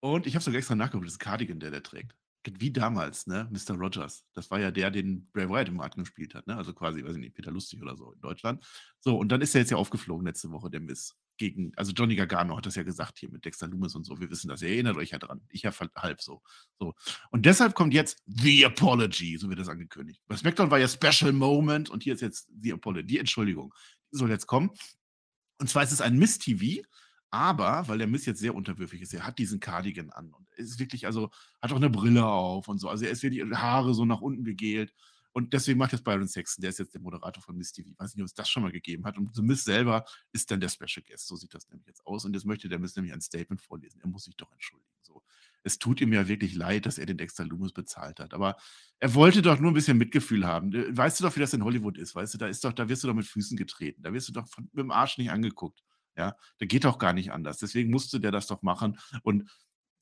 Und ich habe sogar extra nachgeguckt, das ist Cardigan, der der trägt. Wie damals, ne? Mr. Rogers. Das war ja der, den Bray Wyatt im Markt gespielt hat, ne? Also quasi, weiß ich nicht, Peter Lustig oder so in Deutschland. So, und dann ist er jetzt ja aufgeflogen letzte Woche, der Mist gegen, also Johnny Gargano hat das ja gesagt hier mit Dexter Loomis und so. Wir wissen das. Ihr erinnert euch ja dran. Ich ja halb so. so. Und deshalb kommt jetzt The Apology, so wird das angekündigt. Bei SmackDown war ja Special Moment und hier ist jetzt The Apology, die Entschuldigung. Die soll jetzt kommen. Und zwar ist es ein Miss-TV, aber weil der Miss jetzt sehr unterwürfig ist, er hat diesen Cardigan an und ist wirklich, also hat auch eine Brille auf und so. Also er ist wirklich Haare so nach unten gegelt. Und deswegen macht jetzt Byron Sexton, der ist jetzt der Moderator von Miss TV. Ich weiß nicht, ob es das schon mal gegeben hat. Und The Miss selber ist dann der Special Guest. So sieht das nämlich jetzt aus. Und jetzt möchte der Miss nämlich ein Statement vorlesen. Er muss sich doch entschuldigen. So. Es tut ihm ja wirklich leid, dass er den Dexter Loomis bezahlt hat. Aber er wollte doch nur ein bisschen Mitgefühl haben. Äh, weißt du doch, wie das in Hollywood ist, weißt du, da ist doch, da wirst du doch mit Füßen getreten. Da wirst du doch von, mit dem Arsch nicht angeguckt. Ja, da geht doch gar nicht anders. Deswegen musste der das doch machen. Und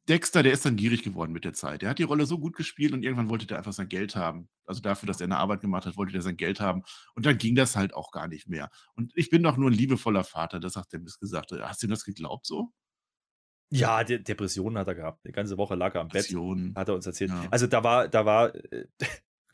Dexter, der ist dann gierig geworden mit der Zeit. Der hat die Rolle so gut gespielt und irgendwann wollte der einfach sein Geld haben. Also dafür, dass er eine Arbeit gemacht hat, wollte der sein Geld haben. Und dann ging das halt auch gar nicht mehr. Und ich bin doch nur ein liebevoller Vater, das hat der Mist gesagt. Hast du das geglaubt so? Ja, De Depressionen hat er gehabt. Die ganze Woche lag er am Bett. Hat er uns erzählt. Ja. Also da war, da war, äh,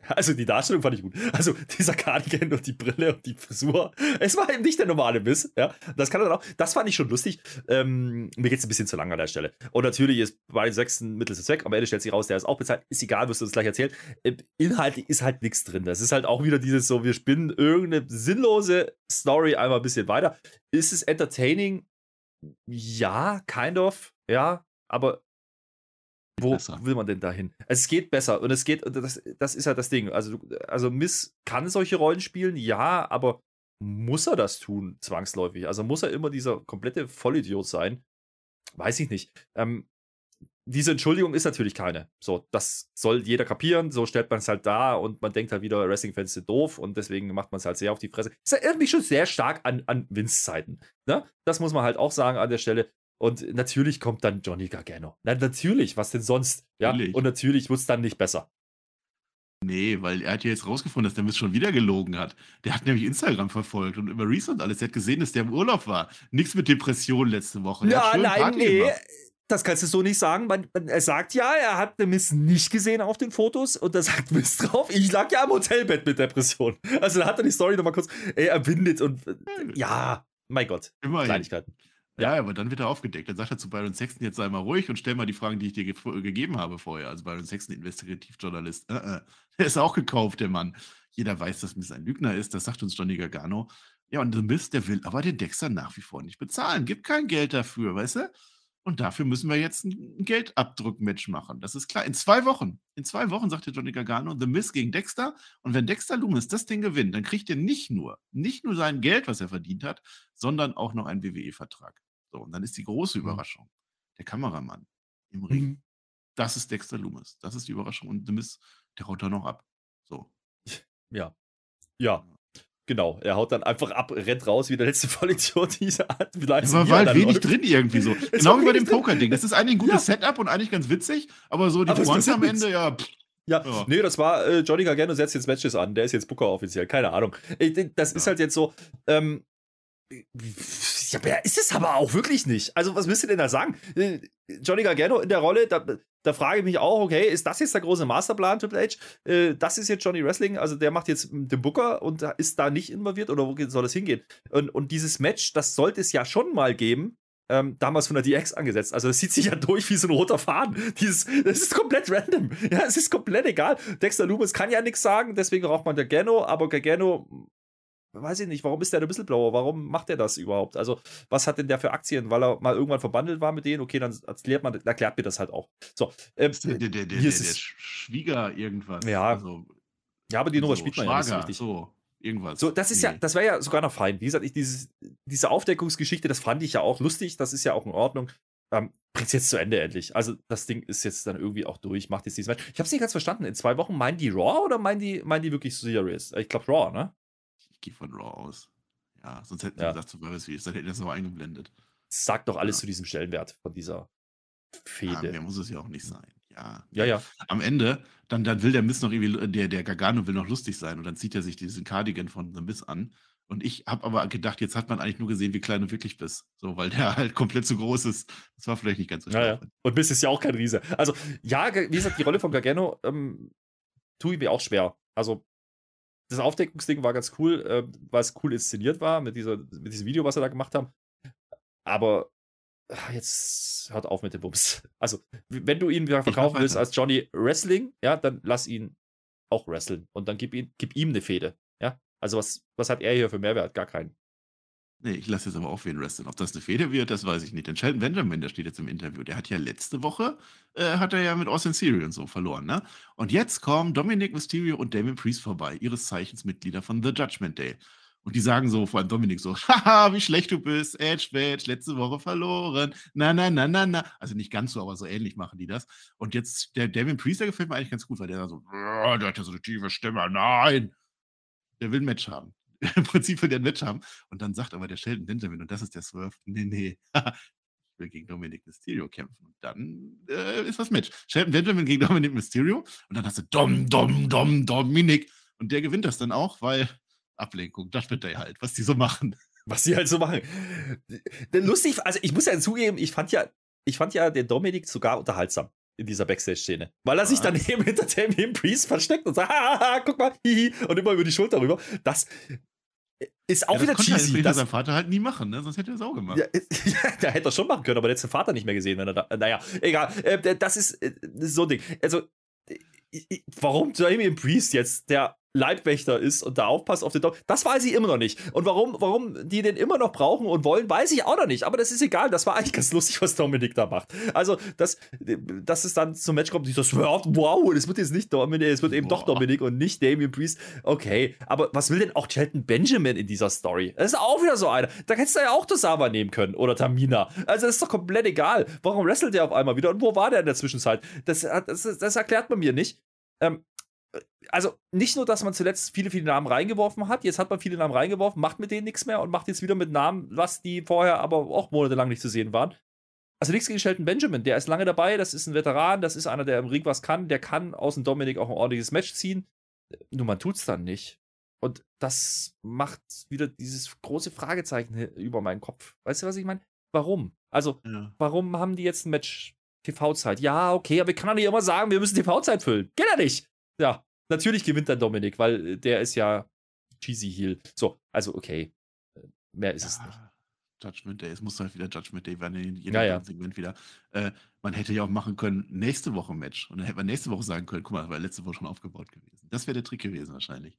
also die Darstellung fand ich gut. Also dieser Cardigan und die Brille und die Frisur. Es war eben nicht der normale Biss. Ja, das kann er auch. Das fand ich schon lustig. Ähm, mir geht es ein bisschen zu lang an der Stelle. Und natürlich ist bei sechsten Mittel zu Zweck. Am Ende stellt sich raus, der ist auch bezahlt. Ist egal, wirst du uns gleich erzählen. Äh, inhaltlich ist halt nichts drin. Das ist halt auch wieder dieses so, wir spinnen irgendeine sinnlose Story einmal ein bisschen weiter. Ist es entertaining? Ja, kind of. Ja, aber wo besser. will man denn dahin? Es geht besser und es geht, das, das ist ja das Ding. Also, also Miss kann solche Rollen spielen, ja, aber muss er das tun, zwangsläufig? Also muss er immer dieser komplette Vollidiot sein? Weiß ich nicht. Ähm, diese Entschuldigung ist natürlich keine. So, das soll jeder kapieren. So stellt man es halt da und man denkt halt wieder, Wrestling-Fans sind doof und deswegen macht man es halt sehr auf die Fresse. Das erinnert mich schon sehr stark an, an Vince-Zeiten. Ne? Das muss man halt auch sagen an der Stelle. Und natürlich kommt dann Johnny Gargano. Na, natürlich, was denn sonst? Ja, natürlich. und natürlich wird es dann nicht besser. Nee, weil er hat ja jetzt rausgefunden, dass der Mist schon wieder gelogen hat. Der hat nämlich Instagram verfolgt und über Reese und alles. Er hat gesehen, dass der im Urlaub war. Nichts mit Depression letzte Woche. Ja, nein, Party nee. Gemacht. Das kannst du so nicht sagen. Man, man, er sagt ja, er hat den Mist nicht gesehen auf den Fotos und da sagt [laughs] Mist drauf, ich lag ja im Hotelbett mit Depression. Also da hat er die Story nochmal kurz ey, erwindet und äh, ja, mein Gott, Immerhin. Kleinigkeiten. Ja, aber dann wird er aufgedeckt. Dann sagt er zu Byron Sexton, jetzt sei mal ruhig und stell mal die Fragen, die ich dir ge gegeben habe vorher. Also Byron Sexton, Investigativjournalist. Äh, äh. Der ist auch gekauft, der Mann. Jeder weiß, dass Miss ein Lügner ist. Das sagt uns Johnny Gargano. Ja, und The Mist, der will aber den Dexter nach wie vor nicht bezahlen. Gibt kein Geld dafür, weißt du? Und dafür müssen wir jetzt ein Geldabdruck-Match machen. Das ist klar. In zwei Wochen. In zwei Wochen, sagt der Johnny Gargano, The Miz gegen Dexter. Und wenn Dexter Loomis das Ding gewinnt, dann kriegt er nicht nur, nicht nur sein Geld, was er verdient hat, sondern auch noch einen WWE-Vertrag. So, und dann ist die große mhm. Überraschung. Der Kameramann im Ring. Mhm. Das ist Dexter Loomis. Das ist die Überraschung. Und The Miz, der haut da noch ab. So. Ja. Ja. Genau, er haut dann einfach ab, rennt raus wie der letzte [laughs] Vollidiot dieser Art. Es war halt wenig drin irgendwie so. [laughs] genau wie bei dem Poker-Ding. Das ist eigentlich ein gutes ja. Setup und eigentlich ganz witzig, aber so die Pointe am Ende, ja. Pff. Ja, ja, nee, das war äh, Johnny Gargano setzt jetzt Matches an. Der ist jetzt Booker offiziell. Keine Ahnung. Ich, das ja. ist halt jetzt so. Ähm, ja, ist es aber auch wirklich nicht. Also, was willst du denn da sagen? Äh, Johnny Gargano in der Rolle, da, da frage ich mich auch, okay, ist das jetzt der große Masterplan, Triple H? Äh, das ist jetzt Johnny Wrestling, also der macht jetzt den Booker und ist da nicht involviert oder wo soll das hingehen? Und, und dieses Match, das sollte es ja schon mal geben, ähm, damals von der DX angesetzt. Also das zieht sich ja durch wie so ein roter Faden. Dieses, das ist komplett random. Ja, es ist komplett egal. Dexter Loomis kann ja nichts sagen, deswegen braucht man Gargano, aber Gargano weiß ich nicht, warum ist der der Whistleblower? Warum macht er das überhaupt? Also, was hat denn der für Aktien? Weil er mal irgendwann verbandelt war mit denen? Okay, dann erklärt, man, erklärt mir das halt auch. So, ähm, der, der, der, der, der Schwieger irgendwas. Ja, also, ja aber die Nummer so, spielt man Schwager, ja nicht so richtig. So, irgendwas. So, das ist ja, das wäre ja sogar noch fein. Wie gesagt, ich, dieses, diese Aufdeckungsgeschichte, das fand ich ja auch lustig, das ist ja auch in Ordnung. Ähm, Bringt es jetzt zu Ende endlich. Also, das Ding ist jetzt dann irgendwie auch durch, macht jetzt dieses Match. Ich habe es nicht ganz verstanden. In zwei Wochen meinen die Raw oder meinen die, meinen die wirklich Serious? Ich glaube Raw, ne? Gehe von Raw aus. Ja, sonst hätten ja. sie gesagt, so Survivor Series, dann hätten sie das noch eingeblendet. Sagt doch alles ja. zu diesem Stellenwert von dieser Fehde. Ja, mehr muss es ja auch nicht sein. Ja. Ja, ja. Am Ende, dann, dann will der Miss noch irgendwie, der, der Gargano will noch lustig sein und dann zieht er sich diesen Cardigan von The Miss an. Und ich habe aber gedacht, jetzt hat man eigentlich nur gesehen, wie klein du wirklich bist. So, weil der [laughs] halt komplett zu groß ist. Das war vielleicht nicht ganz so. Ja, ja. Und Miss ist ja auch kein Riese. Also, ja, wie gesagt, die Rolle von Gargano ähm, tue ich mir auch schwer. Also, das Aufdeckungsding war ganz cool, äh, weil es cool inszeniert war mit, dieser, mit diesem Video, was sie da gemacht haben. Aber ach, jetzt hört auf mit dem Bums. [laughs] Also, wenn du ihn verkaufen willst als Johnny Wrestling, ja, dann lass ihn auch wresteln und dann gib, ihn, gib ihm eine Fehde. Ja, also was, was hat er hier für Mehrwert? Gar keinen. Nee, ich lasse jetzt aber auch wen wresteln. Ob das eine Fehde wird, das weiß ich nicht. Denn Sheldon Benjamin, der steht jetzt im Interview, der hat ja letzte Woche, äh, hat er ja mit Austin Theory und so verloren, ne? Und jetzt kommen Dominic Mysterio und Damien Priest vorbei, ihres Zeichens Mitglieder von The Judgment Day. Und die sagen so, vor allem Dominic so, [laughs] haha, wie schlecht du bist, Edge, Badge, letzte Woche verloren, na, na, na, na, na. Also nicht ganz so, aber so ähnlich machen die das. Und jetzt, der Damien Priest, der gefällt mir eigentlich ganz gut, weil der so, der hat ja so eine tiefe Stimme, nein. Der will ein Match haben. [laughs] im Prinzip will der ein Match haben. Und dann sagt aber der Sheldon Benjamin, und das ist der Swerve, nee, nee, [laughs] ich will gegen Dominic Mysterio kämpfen. Und dann äh, ist was mit. Shelton Benjamin gegen Dominic Mysterio und dann hast du Dom, Dom, Dom, Dominic. Und der gewinnt das dann auch, weil Ablenkung, das wird der halt, was die so machen. Was die halt so machen. Lustig, also ich muss ja zugeben, ich fand ja, ich fand ja den Dominik sogar unterhaltsam in dieser Backstage-Szene. Weil er sich dann eben [laughs] hinter dem Priest versteckt und sagt, haha, guck mal, hihi, und immer über die Schulter rüber. Das ist auch ja, wieder cheesy. Das sein Vater halt nie machen, ne? sonst hätte er es auch gemacht. Ja, [laughs] der hätte er schon machen können, aber der hätte den Vater nicht mehr gesehen, wenn er da. Naja, egal. Äh, das ist, äh, das ist so ein Ding. Also, warum Damien Priest jetzt der Leibwächter ist und da aufpasst auf den Dom. Das weiß ich immer noch nicht. Und warum, warum die den immer noch brauchen und wollen, weiß ich auch noch nicht. Aber das ist egal. Das war eigentlich ganz lustig, was Dominik da macht. Also, dass, dass es dann zum Match kommt, dieses Wort, wow, es wird jetzt nicht Dominik, es wird eben Boah. doch Dominik und nicht Damien Priest. Okay, aber was will denn auch Shelton Benjamin in dieser Story? Das ist auch wieder so einer. Da hättest du ja auch Tosava nehmen können oder Tamina. Also, das ist doch komplett egal. Warum wrestelt der auf einmal wieder und wo war der in der Zwischenzeit? Das, das, das erklärt man mir nicht. Ähm, also nicht nur, dass man zuletzt viele, viele Namen reingeworfen hat, jetzt hat man viele Namen reingeworfen, macht mit denen nichts mehr und macht jetzt wieder mit Namen, was die vorher aber auch monatelang nicht zu sehen waren. Also nichts gegen Shelton Benjamin, der ist lange dabei, das ist ein Veteran, das ist einer, der im Ring was kann, der kann aus dem Dominik auch ein ordentliches Match ziehen. Nur man tut's dann nicht. Und das macht wieder dieses große Fragezeichen über meinen Kopf. Weißt du, was ich meine? Warum? Also, ja. warum haben die jetzt ein Match TV-Zeit? Ja, okay, aber ich kann doch nicht immer sagen, wir müssen TV-Zeit füllen. Geht ja nicht. Ja, natürlich gewinnt dann Dominik, weil äh, der ist ja cheesy Heel. So, also okay. Äh, mehr ist ja, es nicht. Judgment Day, es muss halt wieder Judgment Day werden in jedem ja, ja. Segment wieder. Äh, man hätte ja auch machen können, nächste Woche Match. Und dann hätte man nächste Woche sagen können, guck mal, war letzte Woche schon aufgebaut gewesen. Das wäre der Trick gewesen wahrscheinlich.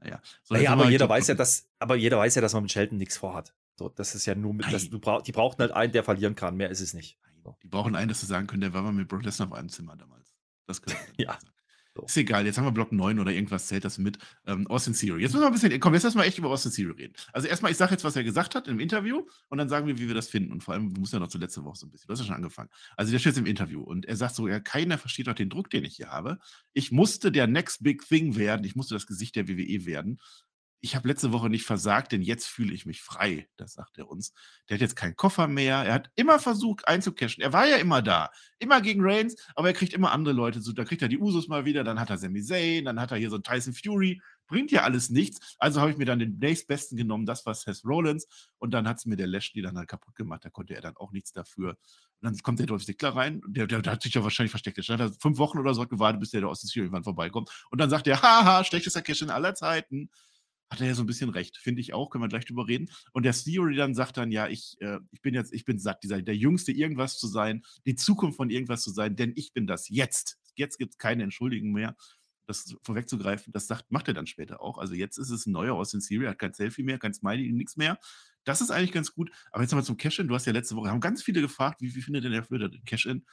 Naja, so, naja aber jeder weiß ja, dass, aber jeder weiß ja, dass man mit Shelton nichts vorhat. So, das ist ja nur mit, das, du brauch, die brauchen halt einen, der verlieren kann. Mehr ist es nicht. So. Die brauchen einen, dass sie sagen können, der war mal mit Brock Lesnar auf einem Zimmer damals. Das können [laughs] ja. Sagen. So. Ist egal, jetzt haben wir Block 9 oder irgendwas, zählt das mit. Ähm, Austin Theory. Jetzt müssen wir ein bisschen, komm, jetzt erstmal echt über Austin Theory reden. Also erstmal, ich sage jetzt, was er gesagt hat im Interview und dann sagen wir, wie wir das finden. Und vor allem, du musst ja noch zur letzten Woche so ein bisschen, du hast ja schon angefangen. Also der steht jetzt im Interview und er sagt so, ja, keiner versteht auch den Druck, den ich hier habe. Ich musste der Next Big Thing werden, ich musste das Gesicht der WWE werden ich habe letzte Woche nicht versagt, denn jetzt fühle ich mich frei. Das sagt er uns. Der hat jetzt keinen Koffer mehr. Er hat immer versucht einzucashen. Er war ja immer da. Immer gegen Reigns, aber er kriegt immer andere Leute. So, da kriegt er die Usos mal wieder, dann hat er Sami Zayn, dann hat er hier so einen Tyson Fury. Bringt ja alles nichts. Also habe ich mir dann den nächstbesten genommen, das war Seth Rollins. Und dann hat es mir der Lashley dann halt kaputt gemacht. Da konnte er dann auch nichts dafür. Und dann kommt der Dolph Ziggler rein. Der, der, der, hat sich ja wahrscheinlich versteckt. Der hat fünf Wochen oder so gewartet, bis der aus dem irgendwann vorbeikommt. Und dann sagt er, [laughs] haha, schlechtester Cash in aller Zeiten hat er ja so ein bisschen recht, finde ich auch, können wir gleich drüber reden. Und der Theory dann sagt dann, ja, ich, äh, ich bin jetzt, ich bin satt, dieser, der Jüngste irgendwas zu sein, die Zukunft von irgendwas zu sein, denn ich bin das jetzt. Jetzt gibt es keine Entschuldigung mehr. Das vorwegzugreifen, das sagt, macht er dann später auch. Also jetzt ist es ein neuer Austin Theory, hat kein Selfie mehr, kein Smiley, nichts mehr. Das ist eigentlich ganz gut. Aber jetzt nochmal zum Cash-In. Du hast ja letzte Woche, haben ganz viele gefragt, wie, wie findet denn der Flöter den Cash-In?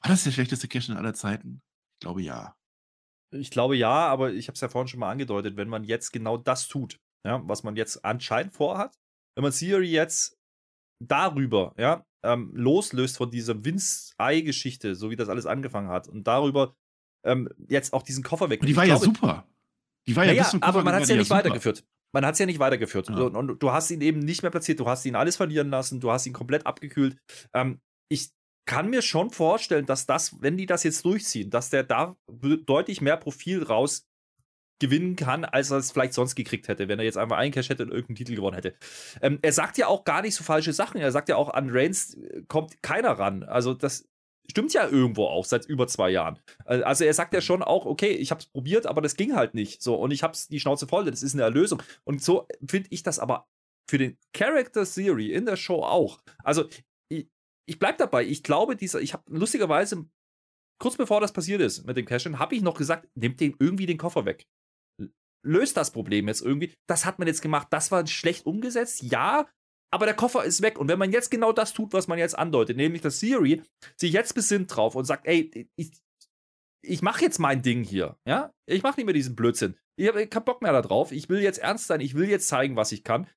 War das der schlechteste Cash-In aller Zeiten? Ich glaube ja. Ich glaube ja, aber ich habe es ja vorhin schon mal angedeutet, wenn man jetzt genau das tut, ja, was man jetzt anscheinend vorhat, wenn man Siri jetzt darüber, ja, ähm, loslöst von dieser Vince-Ei-Geschichte, so wie das alles angefangen hat, und darüber ähm, jetzt auch diesen Koffer weg. Die war ja super. Die war ja, ja bis zum aber man hat es ja nicht weitergeführt. Man hat es ja nicht weitergeführt. Ja. Und, und, du hast ihn eben nicht mehr platziert, du hast ihn alles verlieren lassen, du hast ihn komplett abgekühlt. Ähm, ich kann mir schon vorstellen, dass das, wenn die das jetzt durchziehen, dass der da deutlich mehr Profil raus gewinnen kann, als er es vielleicht sonst gekriegt hätte, wenn er jetzt einfach einen Cash hätte und irgendeinen Titel gewonnen hätte. Ähm, er sagt ja auch gar nicht so falsche Sachen. Er sagt ja auch, an Reigns äh, kommt keiner ran. Also das stimmt ja irgendwo auch seit über zwei Jahren. Äh, also er sagt ja schon auch, okay, ich habe es probiert, aber das ging halt nicht. So und ich habe die Schnauze voll. Das ist eine Erlösung. Und so finde ich das aber für den Character Theory in der Show auch. Also ich bleibe dabei. Ich glaube, dieser, ich habe lustigerweise, kurz bevor das passiert ist mit dem Cash-In, habe ich noch gesagt, nehmt dem irgendwie den Koffer weg. Löst das Problem jetzt irgendwie. Das hat man jetzt gemacht. Das war schlecht umgesetzt, ja, aber der Koffer ist weg. Und wenn man jetzt genau das tut, was man jetzt andeutet, nämlich dass Siri sich jetzt besinnt drauf und sagt, ey, ich, ich mache jetzt mein Ding hier, ja? Ich mache nicht mehr diesen Blödsinn. Ich habe keinen Bock mehr darauf. Ich will jetzt ernst sein. Ich will jetzt zeigen, was ich kann.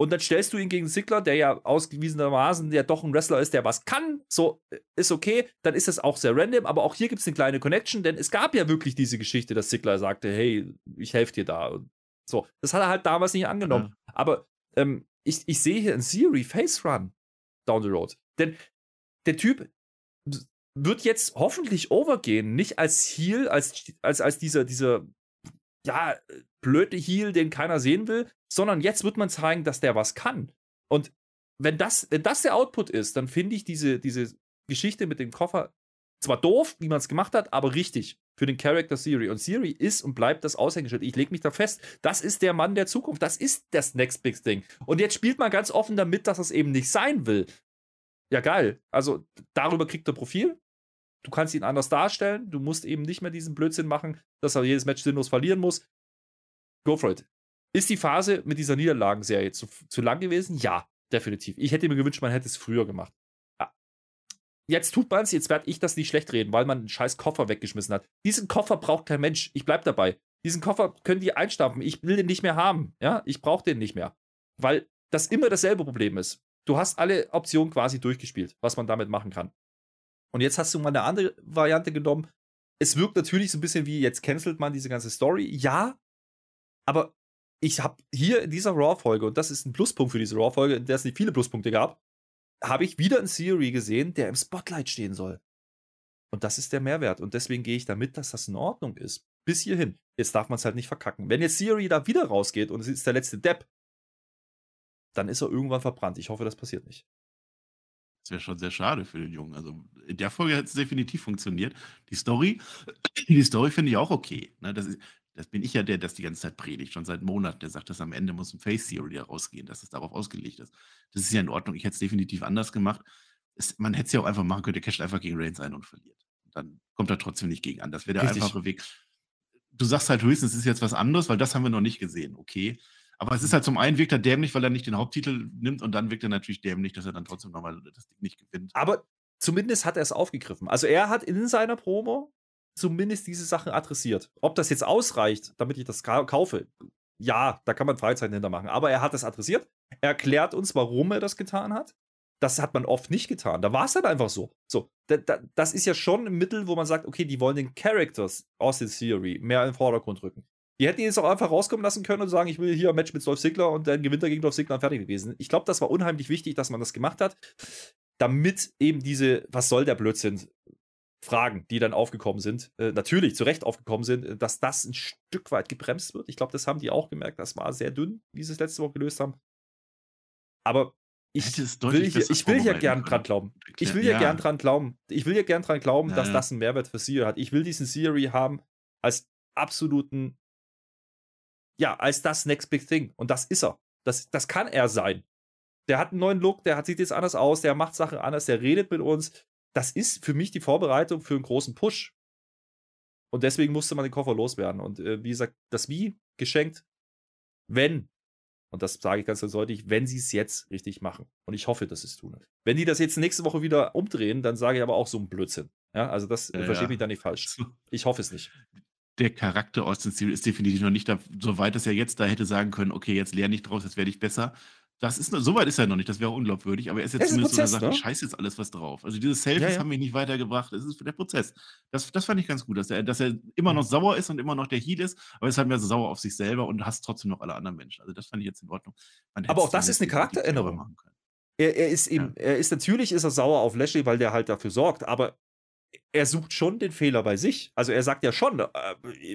Und dann stellst du ihn gegen Sigler, der ja ausgewiesenermaßen ja doch ein Wrestler ist, der was kann. So, ist okay. Dann ist das auch sehr random. Aber auch hier gibt es eine kleine Connection, denn es gab ja wirklich diese Geschichte, dass Sigler sagte, hey, ich helfe dir da. Und so, das hat er halt damals nicht angenommen. Ja. Aber ähm, ich, ich sehe hier in Theory Face Run down the road. Denn der Typ wird jetzt hoffentlich overgehen, nicht als Heal, als, als, als dieser, dieser, ja, blöde Heal, den keiner sehen will, sondern jetzt wird man zeigen, dass der was kann. Und wenn das, wenn das der Output ist, dann finde ich diese, diese Geschichte mit dem Koffer zwar doof, wie man es gemacht hat, aber richtig für den Charakter Siri. Und Siri ist und bleibt das Aushängeschild. Ich lege mich da fest. Das ist der Mann der Zukunft. Das ist das Next Big Thing. Und jetzt spielt man ganz offen damit, dass es eben nicht sein will. Ja, geil. Also darüber kriegt er Profil. Du kannst ihn anders darstellen. Du musst eben nicht mehr diesen Blödsinn machen, dass er jedes Match sinnlos verlieren muss. Go for it. Ist die Phase mit dieser Niederlagenserie zu, zu lang gewesen? Ja, definitiv. Ich hätte mir gewünscht, man hätte es früher gemacht jetzt tut man es, jetzt werde ich das nicht schlecht reden, weil man einen scheiß Koffer weggeschmissen hat. Diesen Koffer braucht kein Mensch. Ich bleib dabei. Diesen Koffer können die einstampfen. Ich will den nicht mehr haben. Ja, ich brauche den nicht mehr. Weil das immer dasselbe Problem ist. Du hast alle Optionen quasi durchgespielt, was man damit machen kann. Und jetzt hast du mal eine andere Variante genommen. Es wirkt natürlich so ein bisschen wie, jetzt cancelt man diese ganze Story. Ja, aber ich habe hier in dieser Raw-Folge, und das ist ein Pluspunkt für diese Raw-Folge, in der es nicht viele Pluspunkte gab, habe ich wieder einen Theory gesehen, der im Spotlight stehen soll. Und das ist der Mehrwert. Und deswegen gehe ich damit, dass das in Ordnung ist. Bis hierhin. Jetzt darf man es halt nicht verkacken. Wenn jetzt Theory da wieder rausgeht und es ist der letzte Depp, dann ist er irgendwann verbrannt. Ich hoffe, das passiert nicht. Das wäre schon sehr schade für den Jungen. Also in der Folge hat es definitiv funktioniert. Die Story, [clears throat] die Story finde ich auch okay. Ne? Das ist, das bin ich ja der, der das die ganze Zeit predigt, schon seit Monaten. Der sagt, dass am Ende muss ein Face Theory rausgehen, dass es darauf ausgelegt ist. Das ist ja in Ordnung. Ich hätte es definitiv anders gemacht. Es, man hätte es ja auch einfach machen können, der casht einfach gegen Reigns ein und verliert. Und dann kommt er trotzdem nicht gegen an. Das wäre der Richtig. einfache Weg. Du sagst halt höchstens, es ist jetzt was anderes, weil das haben wir noch nicht gesehen. Okay. Aber es ist halt zum einen wirkt er dämlich, weil er nicht den Haupttitel nimmt und dann wirkt er natürlich dämlich, dass er dann trotzdem nochmal das Ding nicht gewinnt. Aber zumindest hat er es aufgegriffen. Also er hat in seiner Promo zumindest diese Sachen adressiert. Ob das jetzt ausreicht, damit ich das kaufe, ja, da kann man Freizeit hintermachen. Aber er hat das adressiert. Er erklärt uns, warum er das getan hat. Das hat man oft nicht getan. Da war es dann einfach so. So, da, da, das ist ja schon ein Mittel, wo man sagt, okay, die wollen den Characters aus der Theory mehr in den Vordergrund rücken. Die hätten ihn jetzt auch einfach rauskommen lassen können und sagen, ich will hier ein Match mit Dolph Ziggler und dann gewinnt er gegen Dolph Ziggler und fertig gewesen. Ich glaube, das war unheimlich wichtig, dass man das gemacht hat, damit eben diese, was soll der Blödsinn, Fragen, die dann aufgekommen sind, äh, natürlich zu Recht aufgekommen sind, äh, dass das ein Stück weit gebremst wird. Ich glaube, das haben die auch gemerkt. Das war sehr dünn, wie sie es letzte Woche gelöst haben. Aber ich will, hier, ich will hier gern dran glauben. Ich will ja. gern dran glauben. Ich will hier gern dran glauben, ja, dass ja. das einen Mehrwert für Siri hat. Ich will diesen Siri haben als absoluten, ja, als das Next Big Thing. Und das ist er. Das, das kann er sein. Der hat einen neuen Look, der hat, sieht jetzt anders aus, der macht Sachen anders, der redet mit uns, das ist für mich die Vorbereitung für einen großen Push. Und deswegen musste man den Koffer loswerden. Und äh, wie gesagt, das Wie geschenkt, wenn, und das sage ich ganz deutlich, wenn sie es jetzt richtig machen. Und ich hoffe, dass sie es tun. Wenn die das jetzt nächste Woche wieder umdrehen, dann sage ich aber auch so ein Blödsinn. Ja, also das ja, verstehe ja. mich da nicht falsch. [laughs] Ich hoffe es nicht. Der Charakter Austin Theory ist definitiv noch nicht da, so weit, dass er jetzt da hätte sagen können, okay, jetzt lerne ich draus, jetzt werde ich besser, das ist, so weit ist er noch nicht, das wäre unglaubwürdig, aber er ist jetzt zumindest Prozess, so, dass er sagt, ne? ich scheiß jetzt alles was drauf. Also diese Selfies ja, ja. haben mich nicht weitergebracht, das ist der Prozess. Das, das fand ich ganz gut, dass er, dass er immer noch mhm. sauer ist und immer noch der Heat ist, aber er ist halt mehr so sauer auf sich selber und hasst trotzdem noch alle anderen Menschen. Also das fand ich jetzt in Ordnung. aber auch das ist eine Charakteränderung. Er, er, ist eben, ja. er ist natürlich ist er sauer auf Lashley, weil der halt dafür sorgt, aber er sucht schon den Fehler bei sich. Also er sagt ja schon, äh,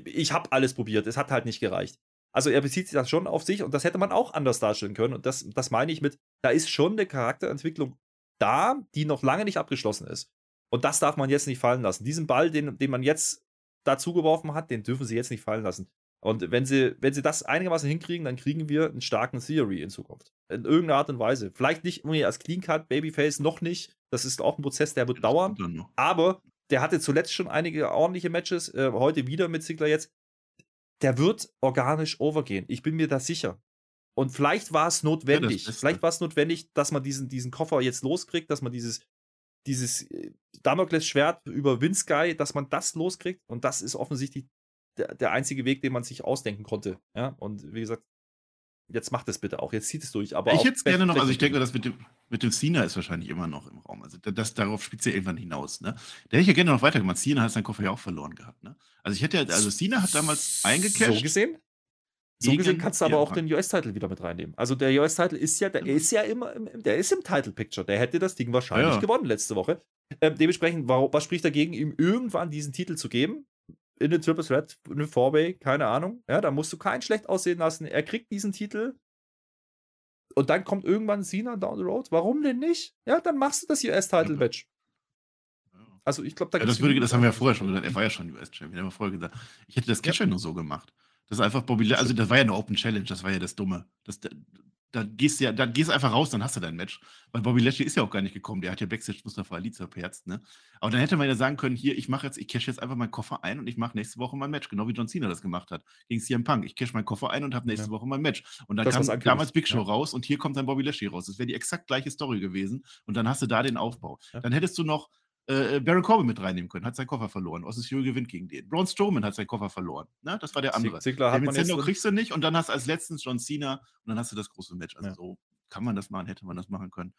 ich habe alles probiert, es hat halt nicht gereicht. Also er bezieht sich das schon auf sich und das hätte man auch anders darstellen können. Und das, das meine ich mit, da ist schon eine Charakterentwicklung da, die noch lange nicht abgeschlossen ist. Und das darf man jetzt nicht fallen lassen. Diesen Ball, den, den man jetzt dazu geworfen hat, den dürfen sie jetzt nicht fallen lassen. Und wenn sie, wenn sie das einigermaßen hinkriegen, dann kriegen wir einen starken Theory in Zukunft. In irgendeiner Art und Weise. Vielleicht nicht als Clean Cut, Babyface, noch nicht. Das ist auch ein Prozess, der wird das dauern. Aber der hatte zuletzt schon einige ordentliche Matches. Äh, heute wieder mit Ziggler jetzt der wird organisch overgehen. Ich bin mir da sicher. Und vielleicht war es notwendig. Ja, vielleicht war es notwendig, dass man diesen, diesen Koffer jetzt loskriegt, dass man dieses, dieses äh, Damokles-Schwert über Windsky, dass man das loskriegt. Und das ist offensichtlich der, der einzige Weg, den man sich ausdenken konnte. Ja, und wie gesagt, jetzt macht es bitte auch, jetzt zieht es durch. Aber ich hätte es gerne noch, also ich denke, das mit dem, mit dem Cena ist wahrscheinlich immer noch im Raum. Also das, darauf spielt ja irgendwann hinaus. Ne? Der hätte ich ja gerne noch weitergemacht. Cena hat seinen Koffer ja auch verloren gehabt. Ne? Also ich hätte also Cena hat damals eingecashed. So gesehen? So gesehen kannst du aber auch den US-Title wieder mit reinnehmen. Also der US-Title ist ja, der genau. ist ja immer, im, der ist im Title-Picture. Der hätte das Ding wahrscheinlich ja. gewonnen letzte Woche. Ähm, dementsprechend, warum, was spricht dagegen, ihm irgendwann diesen Titel zu geben? In den Triple Threat, in den Four-Way, keine Ahnung. Ja, da musst du keinen schlecht aussehen lassen. Er kriegt diesen Titel. Und dann kommt irgendwann Cena down the road. Warum denn nicht? Ja, dann machst du das US-Title-Match. Also ich glaube, da ja, das, würde, das haben wir ja vorher schon gesagt. Er war ja schon US-Champion. Haben vorher gesagt, ich hätte das Catcher ja. nur so gemacht. Das ist einfach Bobby, also das war ja eine Open Challenge, das war ja das Dumme. Das, da, da gehst du ja, da gehst einfach raus, dann hast du dein Match. Weil Bobby Lashley ist ja auch gar nicht gekommen, der hat ja Backstage Mustafa Ali zerperzt, ne? Aber dann hätte man ja sagen können, hier, ich mache jetzt, ich cash jetzt einfach meinen Koffer ein und ich mache nächste Woche mein Match, genau wie John Cena das gemacht hat gegen CM Punk. Ich cash meinen Koffer ein und habe nächste ja. Woche mein Match. Und dann das kam damals Big Show ja. raus und hier kommt dann Bobby Lashley raus. Das wäre die exakt gleiche Story gewesen und dann hast du da den Aufbau. Ja. Dann hättest du noch äh, Baron Corbin mit reinnehmen können, hat seinen Koffer verloren. Austin Fury gewinnt gegen den. Braun Strowman hat seinen Koffer verloren. Ne? Das war der andere. Ziggler hat den Nintendo kriegst du nicht und dann hast du als letztens John Cena und dann hast du das große Match. Also ja. so kann man das machen, hätte man das machen können.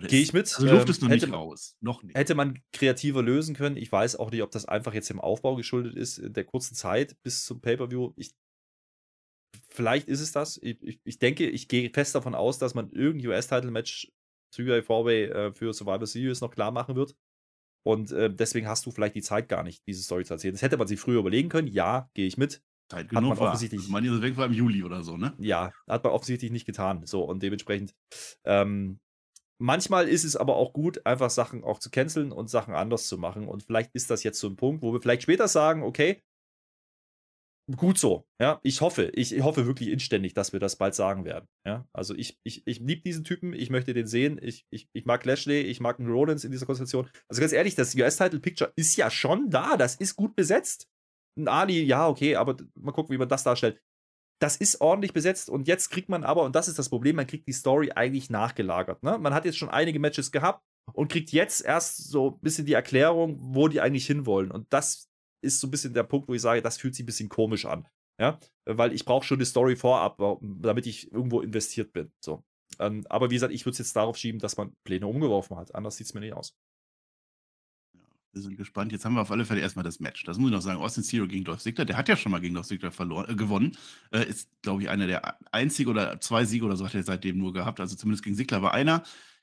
Gehe ich mit. Also Luft ähm, ist noch nicht raus. Noch nicht. Hätte man kreativer lösen können. Ich weiß auch nicht, ob das einfach jetzt im Aufbau geschuldet ist, in der kurzen Zeit bis zum Pay-Per-View. vielleicht ist es das. Ich, ich, ich, denke, ich gehe fest davon aus, dass man irgendein US-Title-Match 3-Way äh, für Survivor Series noch klar machen wird. Und äh, deswegen hast du vielleicht die Zeit gar nicht, diese Story zu erzählen. Das hätte man sich früher überlegen können. Ja, gehe ich mit. Zeit genug hat man war. offensichtlich. Man ist weg war im Juli oder so, ne? Ja, hat man offensichtlich nicht getan. So, und dementsprechend. Ähm, manchmal ist es aber auch gut, einfach Sachen auch zu canceln und Sachen anders zu machen. Und vielleicht ist das jetzt so ein Punkt, wo wir vielleicht später sagen, okay, gut so. Ja, ich hoffe, ich hoffe wirklich inständig, dass wir das bald sagen werden. Ja, also ich, ich, ich liebe diesen Typen, ich möchte den sehen. Ich, ich, ich mag Lashley, ich mag einen Rollins in dieser Konstellation. Also ganz ehrlich, das US-Title-Picture ist ja schon da, das ist gut besetzt. Ein Ali, ja, okay, aber mal gucken, wie man das darstellt. Das ist ordentlich besetzt und jetzt kriegt man aber, und das ist das Problem, man kriegt die Story eigentlich nachgelagert. Ne? Man hat jetzt schon einige Matches gehabt und kriegt jetzt erst so ein bisschen die Erklärung, wo die eigentlich hinwollen. Und das ist so ein bisschen der Punkt, wo ich sage, das fühlt sich ein bisschen komisch an. Ja, weil ich brauche schon die Story vorab, damit ich irgendwo investiert bin. So. Ähm, aber wie gesagt, ich würde es jetzt darauf schieben, dass man Pläne umgeworfen hat. Anders sieht es mir nicht aus. wir sind gespannt. Jetzt haben wir auf alle Fälle erstmal das Match. Das muss ich noch sagen. Austin Zero gegen Dolph Ziggler. Der hat ja schon mal gegen Dolph Ziggler verloren, äh, gewonnen. Äh, ist, glaube ich, einer der einzigen oder zwei Siege oder so hat er seitdem nur gehabt. Also zumindest gegen Ziggler war einer.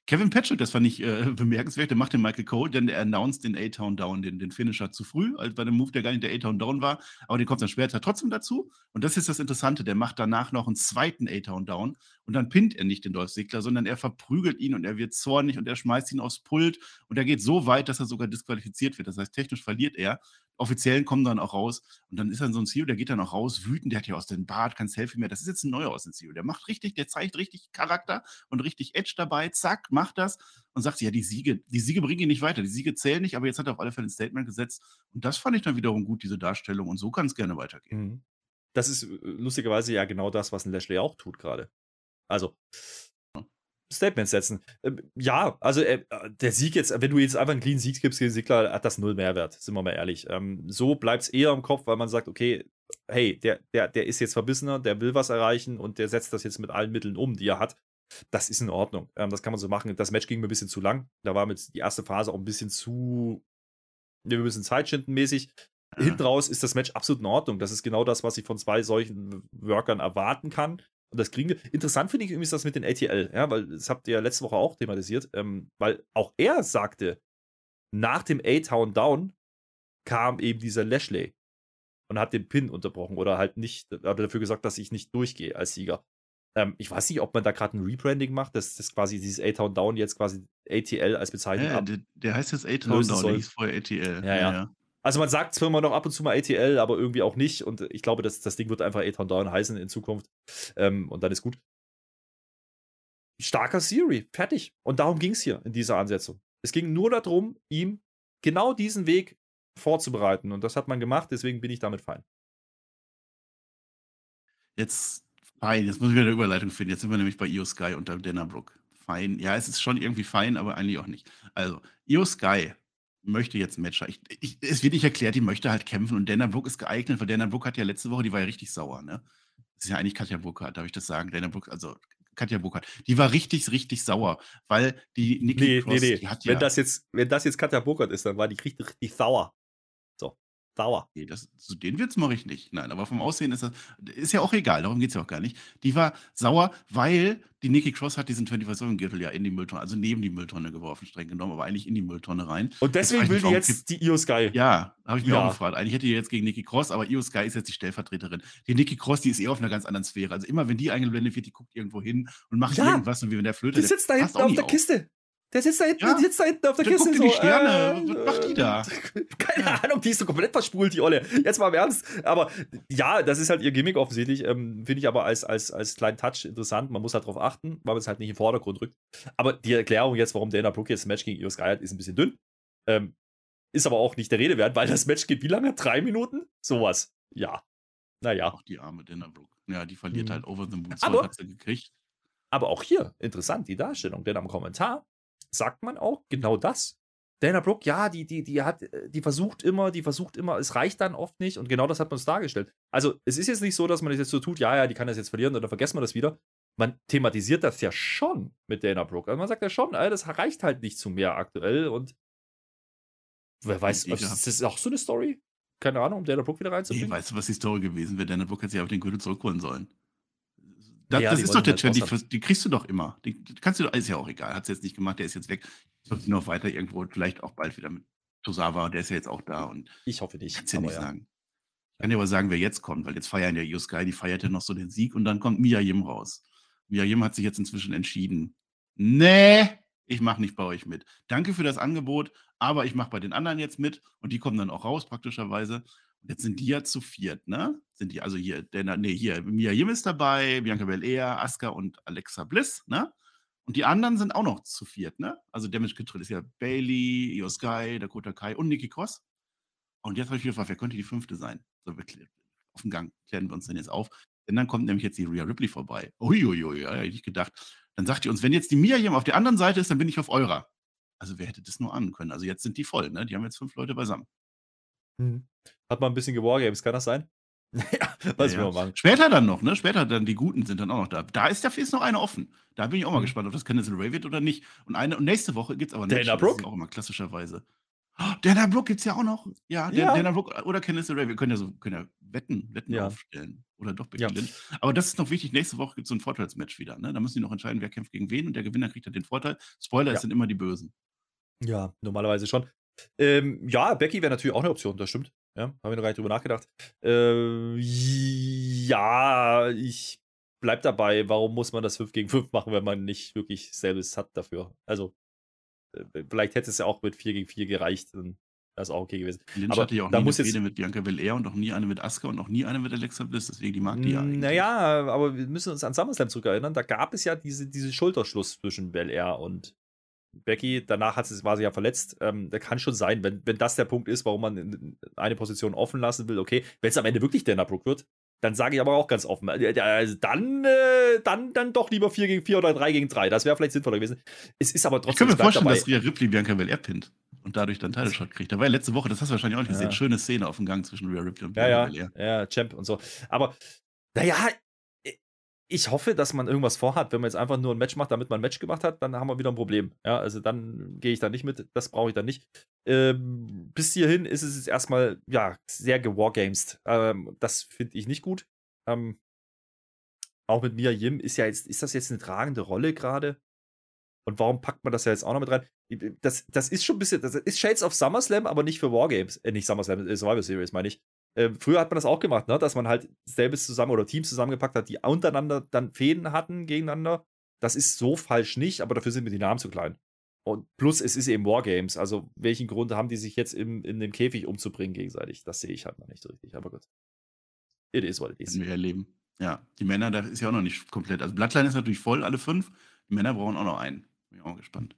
Kevin Patchett, das fand ich äh, [laughs] bemerkenswert, der macht den Michael Cole, denn er announced den A-Town Down, den, den Finisher zu früh, also bei dem Move, der gar nicht der A-Town Down war, aber den kommt dann später trotzdem dazu. Und das ist das Interessante, der macht danach noch einen zweiten A-Town Down und dann pinnt er nicht den Dolph Ziggler, sondern er verprügelt ihn und er wird zornig und er schmeißt ihn aufs Pult und er geht so weit, dass er sogar disqualifiziert wird. Das heißt, technisch verliert er Offiziellen kommen dann auch raus und dann ist dann so ein CEO, der geht dann auch raus, wütend, der hat ja aus dem Bart kein Selfie mehr. Das ist jetzt ein neuer aus dem CEO. Der macht richtig, der zeigt richtig Charakter und richtig Edge dabei, zack, macht das und sagt, ja, die Siege, die Siege bringen ihn nicht weiter, die Siege zählen nicht, aber jetzt hat er auf alle Fälle ein Statement gesetzt und das fand ich dann wiederum gut, diese Darstellung und so kann es gerne weitergehen. Mhm. Das ist äh, lustigerweise ja genau das, was ein Lashley auch tut gerade. Also, Statements setzen. Ähm, ja, also äh, der Sieg jetzt, wenn du jetzt einfach einen clean Sieg gibst gegen Sigler, hat das null Mehrwert, sind wir mal ehrlich. Ähm, so bleibt es eher im Kopf, weil man sagt, okay, hey, der, der, der ist jetzt verbissener, der will was erreichen und der setzt das jetzt mit allen Mitteln um, die er hat. Das ist in Ordnung. Ähm, das kann man so machen. Das Match ging mir ein bisschen zu lang. Da war mit die erste Phase auch ein bisschen zu, wir müssen Zeitschinden-mäßig. Ja. Hinten raus ist das Match absolut in Ordnung. Das ist genau das, was ich von zwei solchen Workern erwarten kann. Und das kriegen wir. Interessant finde ich übrigens das mit den ATL, ja, weil das habt ihr ja letzte Woche auch thematisiert, ähm, weil auch er sagte, nach dem A-Town Down kam eben dieser Lashley und hat den Pin unterbrochen oder halt nicht, hat dafür gesagt, dass ich nicht durchgehe als Sieger. Ähm, ich weiß nicht, ob man da gerade ein Rebranding macht, dass das quasi dieses A-Town Down jetzt quasi ATL als Bezeichnung ja, der, der, heißt jetzt A-Town Down, der hieß vorher ATL. Ja, ja. ja. Also man sagt zwar immer noch ab und zu mal ATL, aber irgendwie auch nicht. Und ich glaube, das, das Ding wird einfach A-Town Down heißen in Zukunft. Ähm, und dann ist gut. Starker Siri, fertig. Und darum ging es hier in dieser Ansetzung. Es ging nur darum, ihm genau diesen Weg vorzubereiten. Und das hat man gemacht, deswegen bin ich damit fein. Jetzt, fein, jetzt muss ich wieder eine Überleitung finden. Jetzt sind wir nämlich bei Io Sky unter Dennerbrook. Fein. Ja, es ist schon irgendwie fein, aber eigentlich auch nicht. Also, Io Sky möchte jetzt ein Match. Ich, ich, es wird nicht erklärt, die möchte halt kämpfen und Dana Brooke ist geeignet, weil Dana Brooke hat ja letzte Woche, die war ja richtig sauer, ne? Das ist ja eigentlich Katja Burkhardt, darf ich das sagen? Dana Brooke, also Katja Burkhardt, die war richtig, richtig sauer, weil die Nikki nee, Cross, nee, nee. Die hat ja. Wenn das jetzt, wenn das jetzt Katja Burkhardt ist, dann war die richtig, richtig sauer. So. Sauer. Nee, das, zu den Witz mache ich nicht. Nein, aber vom Aussehen ist das, ist ja auch egal, darum geht es ja auch gar nicht. Die war sauer, weil die Nikki Cross hat diesen 25-7-Gürtel ja in die Mülltonne, also neben die Mülltonne geworfen, streng genommen, aber eigentlich in die Mülltonne rein. Und deswegen will die jetzt die Io Sky. Ja, habe ich mir ja. auch gefragt. Eigentlich hätte die jetzt gegen Nikki Cross, aber Io Sky ist jetzt die Stellvertreterin. Die Nikki Cross, die ist eher auf einer ganz anderen Sphäre. Also immer, wenn die eingeblendet wird, die guckt irgendwo hin und macht ja. irgendwas und wie wenn der Flöte. Die sitzt da hinten auf der. Kiste. Der sitzt da hinten, ja. sitzt da hinten auf der Dann Kiste. Dir die Sterne. Äh, Was macht die da? [laughs] Keine ja. Ahnung, die ist so komplett verspult, die Olle. Jetzt mal im Ernst. Aber ja, das ist halt ihr Gimmick offensichtlich. Ähm, Finde ich aber als, als, als kleinen Touch interessant. Man muss halt darauf achten, weil man es halt nicht im Vordergrund rückt. Aber die Erklärung jetzt, warum Dana Brooke jetzt ein Match gegen Io Sky hat, ist ein bisschen dünn. Ähm, ist aber auch nicht der Rede wert, weil das Match geht wie lange? Drei Minuten? Sowas. Ja. Naja. Auch die arme Dana Brooke. Ja, die verliert mhm. halt over the moon. Aber, hat sie gekriegt. Aber auch hier, interessant, die Darstellung. Denn am Kommentar sagt man auch genau das. Dana Brooke, ja, die, die, die hat, die versucht immer, die versucht immer, es reicht dann oft nicht und genau das hat man uns dargestellt. Also, es ist jetzt nicht so, dass man das jetzt so tut, ja, ja, die kann das jetzt verlieren oder vergessen wir das wieder. Man thematisiert das ja schon mit Dana Brooke. Also man sagt ja schon, das reicht halt nicht zu mehr aktuell und wer weiß, ist das auch so eine Story? Keine Ahnung, um Dana Brooke wieder reinzubringen? Nee, weißt du, was die Story gewesen wäre? Dana Brooke hätte sich auf den Gürtel zurückholen sollen. Das, ja, das ist doch der Trend, die, die, kriegst du doch immer. Die, die kannst du ist ja auch egal. Hat es jetzt nicht gemacht, der ist jetzt weg. Soll noch weiter irgendwo, vielleicht auch bald wieder mit Tosawa, der ist ja jetzt auch da. Und ich hoffe nicht. Kannst ja nicht ja. sagen. Ich kann dir aber sagen, wer jetzt kommt, weil jetzt feiern ja Io Sky, die feiert ja noch so den Sieg und dann kommt Mia Yim raus. Mia Yim hat sich jetzt inzwischen entschieden. Nee, ich mache nicht bei euch mit. Danke für das Angebot, aber ich mache bei den anderen jetzt mit und die kommen dann auch raus, praktischerweise. Und jetzt sind die ja zu viert, ne? Sind die also hier, der, nee, hier, Mia Yim ist dabei, Bianca Belair, Asuka und Alexa Bliss, ne? Und die anderen sind auch noch zu viert, ne? Also Damage Control ist ja Bailey, Io Sky, Dakota Kai und Nikki Cross. Und jetzt habe ich wieder gefragt, wer könnte die fünfte sein? So, wir auf dem Gang klären wir uns denn jetzt auf. Denn dann kommt nämlich jetzt die Rhea Ripley vorbei. Uiuiui, ja, hätte ich gedacht. Dann sagt ihr uns, wenn jetzt die Mia Yim auf der anderen Seite ist, dann bin ich auf eurer. Also wer hätte das nur ahnen können? Also jetzt sind die voll, ne? Die haben jetzt fünf Leute beisammen. Hm. Hat man ein bisschen gewargames, kann das sein? [laughs] ja, was ja, wir ja. machen. Später dann noch, ne? Später dann die Guten sind dann auch noch da. Da ist dafür ist noch eine offen. Da bin ich auch mal mhm. gespannt, ob das Candice Ray wird oder nicht. Und eine und nächste Woche gibt es aber Dana Brooke. auch immer klassischerweise. Oh, Dana Brooke gibt es ja auch noch. Ja, ja. Dana Brooke oder Candice Ray. Wir können ja so können ja Wetten, Wetten ja. aufstellen. Oder doch Becky Lynch. Aber das ist noch wichtig. Nächste Woche gibt es so ein Vorteilsmatch wieder. Ne? Da müssen die noch entscheiden, wer kämpft gegen wen und der Gewinner kriegt dann den Vorteil. Spoiler, es sind immer die Bösen. Ja, normalerweise schon. Ähm, ja, Becky wäre natürlich auch eine Option, das stimmt. Ja, habe ich noch gar nicht drüber nachgedacht. Äh, ja, ich bleib dabei. Warum muss man das 5 gegen 5 machen, wenn man nicht wirklich selbst hat dafür? Also, äh, vielleicht hätte es ja auch mit 4 gegen 4 gereicht. Dann wäre es auch okay gewesen. Lynch aber hatte ja auch nie eine Fehde mit Bianca Belair und auch nie eine mit Asuka und auch nie eine mit Alexa Bliss. Deswegen die mag die ja eigentlich. Naja, aber wir müssen uns an SummerSlam zurückerinnern. Da gab es ja diese, diese Schulterschluss zwischen Belair und Becky, danach hat sie, war sie ja verletzt. Ähm, da kann schon sein, wenn, wenn das der Punkt ist, warum man eine Position offen lassen will, okay. Wenn es am Ende wirklich Dana Brooke wird, dann sage ich aber auch ganz offen, äh, also dann, äh, dann, dann doch lieber 4 gegen 4 oder 3 gegen 3. Das wäre vielleicht sinnvoller gewesen. Es ist aber trotzdem. Ich kann mir vorstellen, dabei. dass Rhea Ripley Bianca Belair pinnt und dadurch dann Title Shot kriegt. Da war ja letzte Woche, das hast du wahrscheinlich auch nicht ja. gesehen, schöne Szene auf dem Gang zwischen Rhea Ripley und Bianca ja, Belair. Ja, ja, Champ und so. Aber naja, ich hoffe, dass man irgendwas vorhat. Wenn man jetzt einfach nur ein Match macht, damit man ein Match gemacht hat, dann haben wir wieder ein Problem. Ja, also dann gehe ich da nicht mit. Das brauche ich dann nicht. Ähm, bis hierhin ist es jetzt erstmal, ja, sehr gewargamest. Ähm, das finde ich nicht gut. Ähm, auch mit Mia Yim ist ja jetzt, ist das jetzt eine tragende Rolle gerade? Und warum packt man das ja jetzt auch noch mit rein? Das, das ist schon ein bisschen, das ist Shades of SummerSlam, aber nicht für Wargames. Äh, nicht SummerSlam, äh, Survivor Series, meine ich. Äh, früher hat man das auch gemacht, ne? dass man halt selbes zusammen oder Teams zusammengepackt hat, die untereinander dann Fäden hatten gegeneinander. Das ist so falsch nicht, aber dafür sind mir die Namen zu klein. Und plus, es ist eben Wargames. Also, welchen Grund haben die sich jetzt im, in dem Käfig umzubringen gegenseitig? Das sehe ich halt noch nicht so richtig. Aber gut. It is what it is. wir erleben. Ja, die Männer, da ist ja auch noch nicht komplett. Also, Bloodline ist natürlich voll, alle fünf. Die Männer brauchen auch noch einen. Bin ich auch gespannt.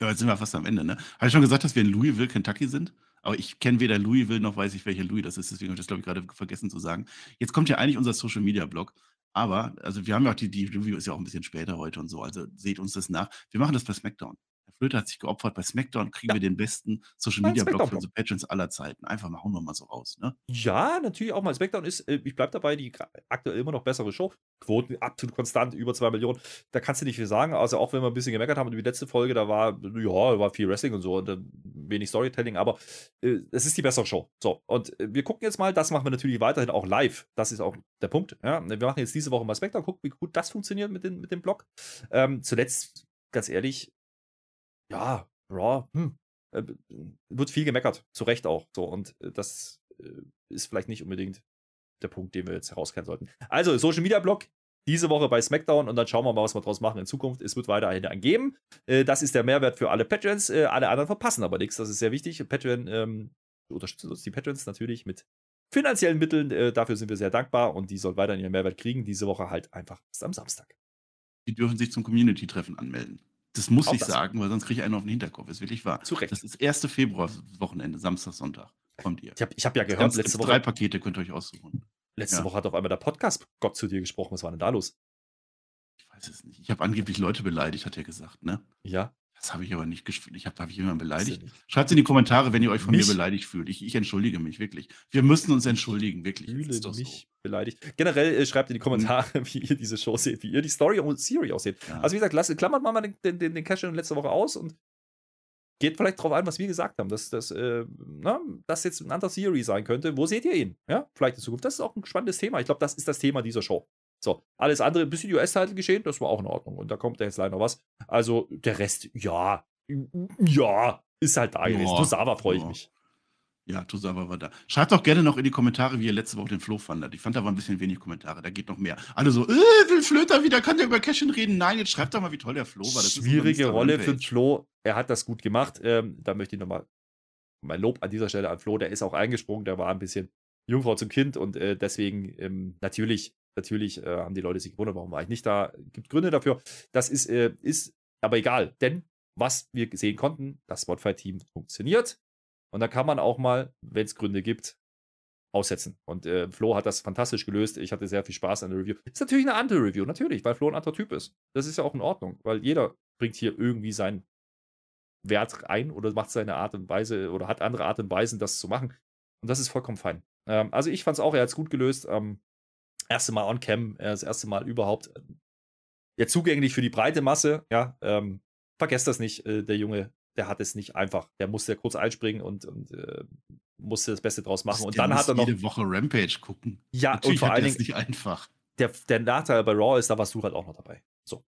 Ja, jetzt sind wir fast am Ende, ne? Habe ich schon gesagt, dass wir in Louisville, Kentucky sind? Aber ich kenne weder Louisville noch weiß ich, welcher Louis das ist. Deswegen habe ich das, glaube ich, gerade vergessen zu sagen. Jetzt kommt ja eigentlich unser Social Media Blog. Aber, also wir haben ja auch die, die Review ist ja auch ein bisschen später heute und so. Also seht uns das nach. Wir machen das bei SmackDown. Flöte hat sich geopfert. Bei SmackDown kriegen ja. wir den besten Social Media Blog für unsere Patrons aller Zeiten. Einfach mal hauen wir mal so raus. Ne? Ja, natürlich auch mal. SmackDown ist, äh, ich bleibe dabei, die aktuell immer noch bessere Show. Quoten absolut konstant, über 2 Millionen. Da kannst du nicht viel sagen. Also auch wenn wir ein bisschen gemeckert haben, die letzte Folge, da war, ja, war viel Wrestling und so und äh, wenig Storytelling, aber äh, es ist die bessere Show. So, und äh, wir gucken jetzt mal, das machen wir natürlich weiterhin auch live. Das ist auch der Punkt. Ja? Wir machen jetzt diese Woche mal SmackDown, gucken, wie gut das funktioniert mit, den, mit dem Blog. Ähm, zuletzt, ganz ehrlich, ja, Raw, hm, äh, wird viel gemeckert, zu Recht auch. So, und äh, das äh, ist vielleicht nicht unbedingt der Punkt, den wir jetzt herauskennen sollten. Also, Social Media Blog, diese Woche bei SmackDown und dann schauen wir mal, was wir draus machen in Zukunft. Es wird weiterhin einen geben. Äh, das ist der Mehrwert für alle Patrons. Alle anderen verpassen aber nichts. Das ist sehr wichtig. Patreon ähm, unterstützen uns die Patrons natürlich mit finanziellen Mitteln. Dafür sind wir sehr dankbar und die sollen weiterhin ihren Mehrwert kriegen. Diese Woche halt einfach erst am Samstag. Die dürfen sich zum Community-Treffen anmelden. Das muss Auch ich das. sagen, weil sonst kriege ich einen auf den Hinterkopf. Ist wirklich wahr. Zu Recht. Das ist 1. Februar-Wochenende, Samstag, Sonntag. Kommt ihr. Ich habe ich hab ja gehört, letzte Woche. Drei Pakete könnt ihr euch aussuchen. Letzte ja. Woche hat auf einmal der Podcast Gott zu dir gesprochen. Was war denn da los? Ich weiß es nicht. Ich habe angeblich Leute beleidigt, hat er gesagt, ne? Ja. Das habe ich aber nicht gespielt. Ich habe hab ich jemanden beleidigt. Schreibt es in die Kommentare, wenn ihr euch von mich? mir beleidigt fühlt. Ich, ich, entschuldige mich wirklich. Wir müssen uns entschuldigen, wirklich. Fühle mich so. beleidigt. Generell äh, schreibt in die Kommentare, [laughs] wie ihr diese Show seht, wie ihr die Story und Siri aussieht. Ja. Also wie gesagt, lasst, klammert mal den, den, den, den Cash letzte Woche aus und geht vielleicht darauf ein, was wir gesagt haben, dass das, äh, na, das jetzt ein anderer Siri sein könnte. Wo seht ihr ihn? Ja, vielleicht in Zukunft. Das ist auch ein spannendes Thema. Ich glaube, das ist das Thema dieser Show. So, alles andere, ein bisschen US-Titel geschehen, das war auch in Ordnung. Und da kommt jetzt leider noch was. Also, der Rest, ja, ja, ist halt da gewesen. Tosava freue ich mich. Ja, Tosava war da. Schreibt doch gerne noch in die Kommentare, wie ihr letzte Woche den Flo fandet. Ich fand, da war ein bisschen wenig Kommentare. Da geht noch mehr. Alle so, äh, will Flöter wieder, kann der über Cashin reden? Nein, jetzt schreibt doch mal, wie toll der Flo war. Das Schwierige Rolle für Flo. Er hat das gut gemacht. Ähm, da möchte ich nochmal mein Lob an dieser Stelle an Flo. Der ist auch eingesprungen. Der war ein bisschen Jungfrau zum Kind und äh, deswegen ähm, natürlich, natürlich äh, haben die Leute sich gewundert, warum war ich nicht da. Gibt Gründe dafür. Das ist, äh, ist aber egal, denn was wir sehen konnten, das Spotify-Team funktioniert. Und da kann man auch mal, wenn es Gründe gibt, aussetzen. Und äh, Flo hat das fantastisch gelöst. Ich hatte sehr viel Spaß an der Review. Ist natürlich eine andere Review, natürlich, weil Flo ein anderer Typ ist. Das ist ja auch in Ordnung, weil jeder bringt hier irgendwie seinen Wert ein oder macht seine Art und Weise oder hat andere Art und Weisen, das zu machen. Und das ist vollkommen fein. Ähm, also ich fand es auch, er hat es gut gelöst. Ähm, erste Mal on Cam, äh, das erste Mal überhaupt äh, ja, zugänglich für die breite Masse. Ja, ähm, vergesst das nicht, äh, der Junge, der hat es nicht einfach. Der musste kurz einspringen und, und äh, musste das Beste draus machen. Und dann hat er noch. jede Woche Rampage gucken. Ja, Natürlich und vor allen Dingen. nicht einfach. Der, der Nachteil bei Raw ist, da warst du halt auch noch dabei. So.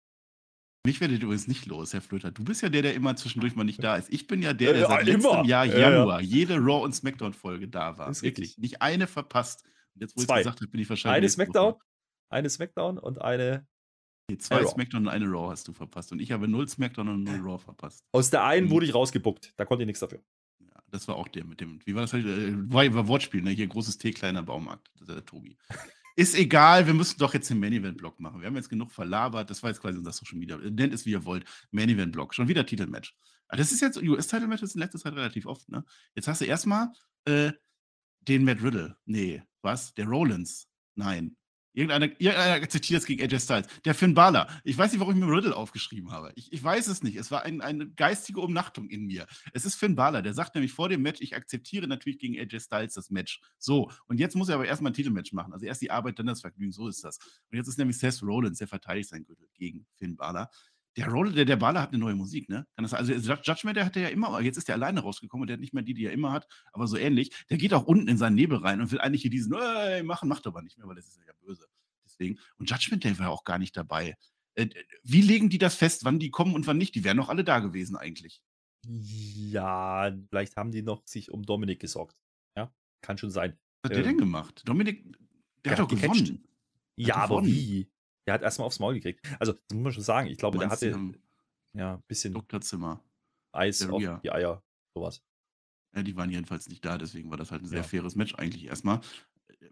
Mich werdet übrigens nicht los, Herr Flöter. Du bist ja der, der immer zwischendurch mal nicht da ist. Ich bin ja der, der ja, seit immer. letztem Jahr Januar ja, ja. jede Raw- und Smackdown-Folge da war. Ist Wirklich. Richtig. Nicht eine verpasst. Und jetzt, wo ich es gesagt habe, bin ich wahrscheinlich. Eine Smackdown, eine Smackdown und eine Nee, zwei Smackdown und eine Raw hast du verpasst. Und ich habe null Smackdown und null Raw verpasst. Aus der einen mhm. wurde ich rausgebuckt. Da konnte ich nichts dafür. Ja, das war auch der mit dem. Wie war das? Äh, war, war Wortspiel, ne? Hier großes T, kleiner Baumarkt. Das ist der Tobi. Ist egal, wir müssen doch jetzt den Main Event Block machen. Wir haben jetzt genug verlabert. Das war jetzt quasi unser Social Media. Nennt es wie ihr wollt. Main Event Block. Schon wieder Titelmatch. Aber das ist jetzt US-Title-Match, das ist in letzter Zeit relativ oft, ne? Jetzt hast du erstmal äh, den Matt Riddle. Nee, was? Der Rollins. Nein. Irgendeiner, irgendeiner akzeptiert es gegen AJ Styles. Der Finn Balor. Ich weiß nicht, warum ich mir Riddle aufgeschrieben habe. Ich, ich weiß es nicht. Es war ein, eine geistige Umnachtung in mir. Es ist Finn Balor. Der sagt nämlich vor dem Match, ich akzeptiere natürlich gegen AJ Styles das Match. So. Und jetzt muss er aber erstmal ein Titelmatch machen. Also erst die Arbeit, dann das Vergnügen. So ist das. Und jetzt ist nämlich Seth Rollins, der verteidigt sein Gürtel gegen Finn Balor. Der Roller, der, der Baller hat eine neue Musik, ne? Kann das, also Judgment, der hatte ja immer, jetzt ist der alleine rausgekommen und der hat nicht mehr die, die er immer hat, aber so ähnlich. Der geht auch unten in seinen Nebel rein und will eigentlich hier diesen, ey, machen, macht aber nicht mehr, weil das ist ja böse deswegen. Und Judgment Day war auch gar nicht dabei. Äh, wie legen die das fest, wann die kommen und wann nicht? Die wären noch alle da gewesen eigentlich. Ja, vielleicht haben die noch sich um Dominik gesorgt. Ja, kann schon sein. Was hat ähm, der denn gemacht? Dominik, der, der hat doch gewonnen. Ja, aber gewonnen. wie? Der hat erstmal aufs Maul gekriegt. Also, das muss man schon sagen. Ich glaube, der hatte ja ein bisschen Doktorzimmer. Eis auf die Eier. Sowas. Ja, die waren jedenfalls nicht da, deswegen war das halt ein sehr ja. faires Match eigentlich erstmal.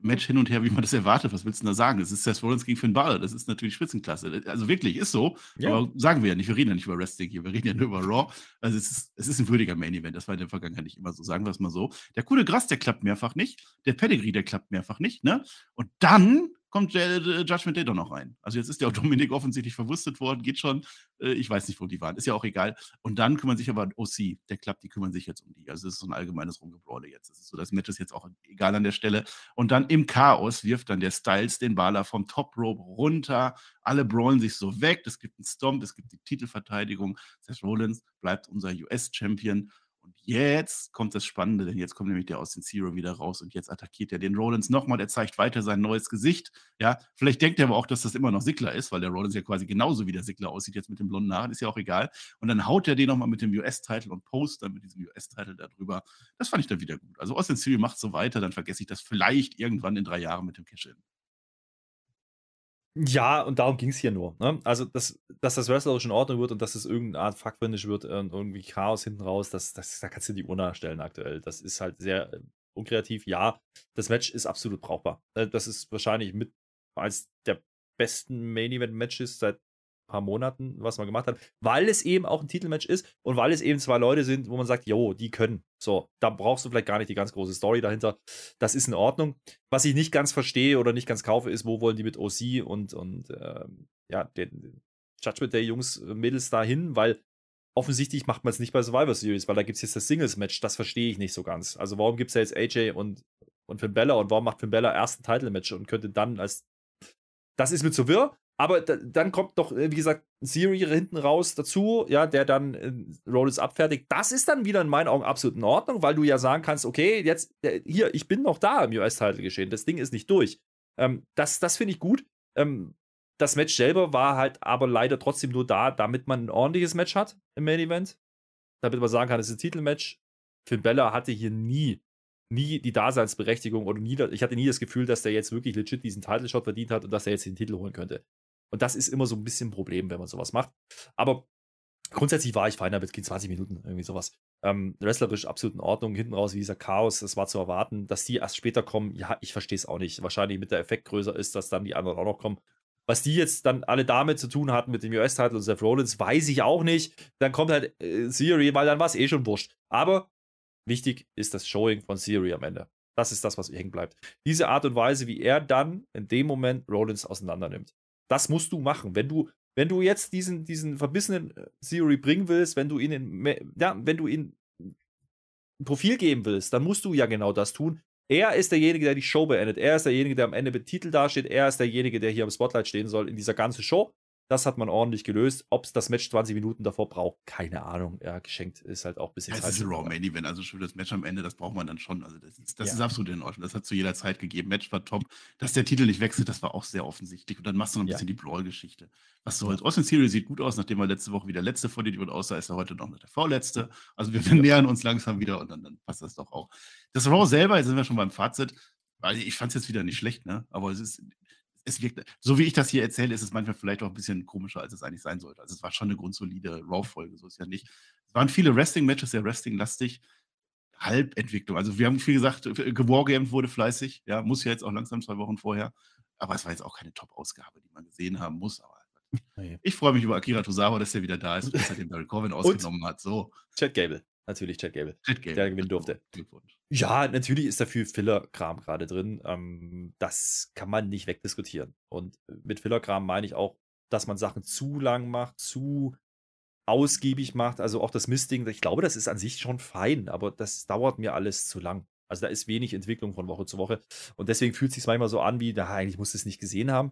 Match hin und her, wie man das erwartet. Was willst du da sagen? Das ist Seth Rollins gegen Finn Balor. Das ist natürlich Spitzenklasse. Also wirklich, ist so. Ja. Aber sagen wir ja nicht. Wir reden ja nicht über Wrestling hier. Wir reden ja nur über Raw. Also es ist, es ist ein würdiger Main Event. Das war in der Vergangenheit nicht immer so. Sagen wir es mal so. Der coole Gras, der klappt mehrfach nicht. Der Pedigree, der klappt mehrfach nicht. Ne? Und dann kommt Judgment Day doch noch rein. Also jetzt ist ja auch Dominik offensichtlich verwurstet worden, geht schon. Äh, ich weiß nicht, wo die waren, ist ja auch egal. Und dann kümmern sich aber OC, der Club, die kümmern sich jetzt um die. Also es ist so ein allgemeines Rumgebrawle jetzt. Es ist so, das Match ist jetzt auch egal an der Stelle. Und dann im Chaos wirft dann der Styles den Baller vom Top Rope runter. Alle brawlen sich so weg. Es gibt einen Stomp, es gibt die Titelverteidigung. Seth Rollins bleibt unser US-Champion. Und jetzt kommt das Spannende, denn jetzt kommt nämlich der aus den Zero wieder raus und jetzt attackiert er den Rollins nochmal. Der zeigt weiter sein neues Gesicht. Ja, vielleicht denkt er aber auch, dass das immer noch Sigler ist, weil der Rollins ja quasi genauso wie der Sigler aussieht, jetzt mit dem blonden Haaren, ist ja auch egal. Und dann haut er den nochmal mit dem US-Title und post dann mit diesem US-Title darüber. Das fand ich dann wieder gut. Also Austin Theory macht so weiter, dann vergesse ich das vielleicht irgendwann in drei Jahren mit dem Cash-In. Ja, und darum ging es hier nur. Ne? Also, dass, dass das wrestlerisch in Ordnung wird und dass es irgendeine Art Fuckfinish wird und irgendwie Chaos hinten raus, das, das, da kannst du die Uhr nachstellen aktuell. Das ist halt sehr äh, unkreativ. Ja, das Match ist absolut brauchbar. Äh, das ist wahrscheinlich mit als der besten Main Event Matches seit paar Monaten, was man gemacht hat, weil es eben auch ein Titelmatch ist und weil es eben zwei Leute sind, wo man sagt, jo, die können. So, da brauchst du vielleicht gar nicht die ganz große Story dahinter. Das ist in Ordnung. Was ich nicht ganz verstehe oder nicht ganz kaufe, ist, wo wollen die mit OC und, und ähm, ja, den Judgment Day Jungs, äh, Mädels dahin, weil offensichtlich macht man es nicht bei Survivor Series, weil da gibt es jetzt das Singles-Match, das verstehe ich nicht so ganz. Also warum gibt es da jetzt AJ und, und Finn Bella und warum macht Finn Bella erst ein Title-Match und könnte dann als das ist mir zu wirr. Aber da, dann kommt doch, äh, wie gesagt, Siri hinten raus dazu, ja, der dann äh, Rollins abfertigt. Das ist dann wieder in meinen Augen absolut in Ordnung, weil du ja sagen kannst, okay, jetzt, äh, hier, ich bin noch da im US-Title geschehen. Das Ding ist nicht durch. Ähm, das das finde ich gut. Ähm, das Match selber war halt aber leider trotzdem nur da, damit man ein ordentliches Match hat im Main Event. Damit man sagen kann, es ist ein Titelmatch. Finn Bella hatte hier nie, nie die Daseinsberechtigung oder nie, ich hatte nie das Gefühl, dass der jetzt wirklich legit diesen Title-Shot verdient hat und dass er jetzt den Titel holen könnte. Und das ist immer so ein bisschen ein Problem, wenn man sowas macht. Aber grundsätzlich war ich fein damit, ging 20 Minuten, irgendwie sowas. Ähm, wrestlerisch absolut in Ordnung. Hinten raus, wie dieser Chaos, das war zu erwarten. Dass die erst später kommen, ja, ich verstehe es auch nicht. Wahrscheinlich mit der Effekt größer ist, dass dann die anderen auch noch kommen. Was die jetzt dann alle damit zu tun hatten mit dem US-Title und Seth Rollins, weiß ich auch nicht. Dann kommt halt äh, Theory, weil dann war es eh schon wurscht. Aber wichtig ist das Showing von Theory am Ende. Das ist das, was hängen bleibt. Diese Art und Weise, wie er dann in dem Moment Rollins auseinander nimmt. Das musst du machen. Wenn du, wenn du jetzt diesen, diesen verbissenen äh, Theory bringen willst, wenn du ihn in, ja, wenn du ihn ein Profil geben willst, dann musst du ja genau das tun. Er ist derjenige, der die Show beendet. Er ist derjenige, der am Ende mit Titel dasteht. Er ist derjenige, der hier am Spotlight stehen soll in dieser ganzen Show. Das hat man ordentlich gelöst. Ob es das Match 20 Minuten davor braucht, keine Ahnung. Ja, geschenkt ist halt auch ein bisschen Zeit. Das ist ein Raw Main Event, also schon das Match am Ende, das braucht man dann schon. Also das, ist, das ja. ist absolut in Ordnung. Das hat zu jeder Zeit gegeben. Match war top. Dass der Titel nicht wechselt, das war auch sehr offensichtlich. Und dann machst du noch ein ja. bisschen die Brawl-Geschichte. Was soll's. Austin Theory sieht gut aus, nachdem er letzte Woche wieder letzte vor dir aussah, ist er heute noch der vorletzte. Also wir, nähern uns langsam wieder und dann, dann passt das doch auch. Das Raw selber, jetzt sind wir schon beim Fazit. Ich fand es jetzt wieder nicht schlecht, ne? Aber es ist, es wirkt, so wie ich das hier erzähle, ist es manchmal vielleicht auch ein bisschen komischer, als es eigentlich sein sollte. Also es war schon eine grundsolide Raw-Folge, so ist ja nicht. Es waren viele Wrestling-Matches, sehr Wrestling-lastig. Halbentwicklung. Also wir haben viel gesagt, äh, gewargamed wurde fleißig, ja, muss ja jetzt auch langsam zwei Wochen vorher. Aber es war jetzt auch keine Top-Ausgabe, die man gesehen haben muss. Aber [laughs] ich freue mich über Akira Tozawa, dass er wieder da ist, dass er den Barry Corbin ausgenommen hat. So. Chad Gable. Natürlich Chad Gable. Chad Gable. Der gewinnen durfte. Ja, natürlich ist dafür Filler-Kram gerade drin. Ähm, das kann man nicht wegdiskutieren. Und mit Filler-Kram meine ich auch, dass man Sachen zu lang macht, zu ausgiebig macht. Also auch das Misting, ich glaube, das ist an sich schon fein, aber das dauert mir alles zu lang. Also da ist wenig Entwicklung von Woche zu Woche. Und deswegen fühlt es sich manchmal so an, wie, na, eigentlich muss es nicht gesehen haben.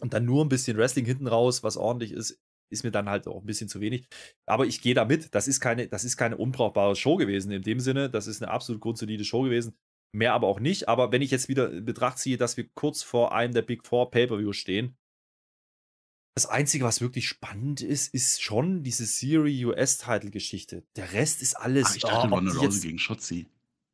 Und dann nur ein bisschen Wrestling hinten raus, was ordentlich ist, ist mir dann halt auch ein bisschen zu wenig. Aber ich gehe da mit. Das ist keine, das ist keine unbrauchbare Show gewesen in dem Sinne. Das ist eine absolut grundsolide Show gewesen. Mehr aber auch nicht. Aber wenn ich jetzt wieder in Betracht ziehe, dass wir kurz vor einem der Big Four Pay-Per-Views stehen, das Einzige, was wirklich spannend ist, ist schon diese Siri US-Title-Geschichte. Der Rest ist alles. Ach, ich dachte, oh, eine Rose gegen Schotzi.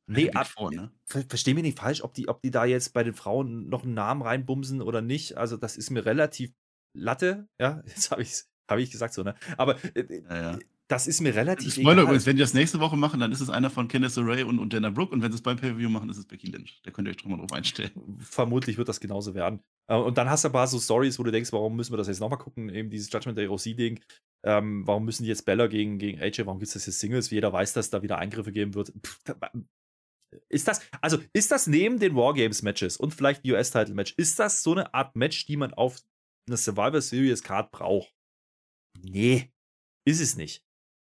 Nee, ab, Four, ne? ver versteh mich nicht falsch, ob die, ob die da jetzt bei den Frauen noch einen Namen reinbumsen oder nicht. Also, das ist mir relativ Latte. Ja, [laughs] jetzt habe ich es habe ich gesagt so, ne? Aber äh, äh, ja, ja. das ist mir relativ Spoiler übrigens, wenn die das nächste Woche machen, dann ist es einer von Kenneth Ray und, und Dana Brooke. Und wenn sie es beim Pay-Per-View machen, ist es Becky Lynch. Da könnt ihr euch mal drauf einstellen. Vermutlich wird das genauso werden. Äh, und dann hast du ein paar so Stories, wo du denkst, warum müssen wir das jetzt nochmal gucken? Eben dieses Judgment Day OC-Ding. Ähm, warum müssen die jetzt Bella gegen, gegen AJ? Warum gibt es das jetzt Singles? Wie jeder weiß, dass da wieder Eingriffe geben wird. Pff, ist das, also ist das neben den Wargames-Matches und vielleicht US-Title-Match, ist das so eine Art Match, die man auf eine Survivor Series Card braucht? Nee, ist es nicht.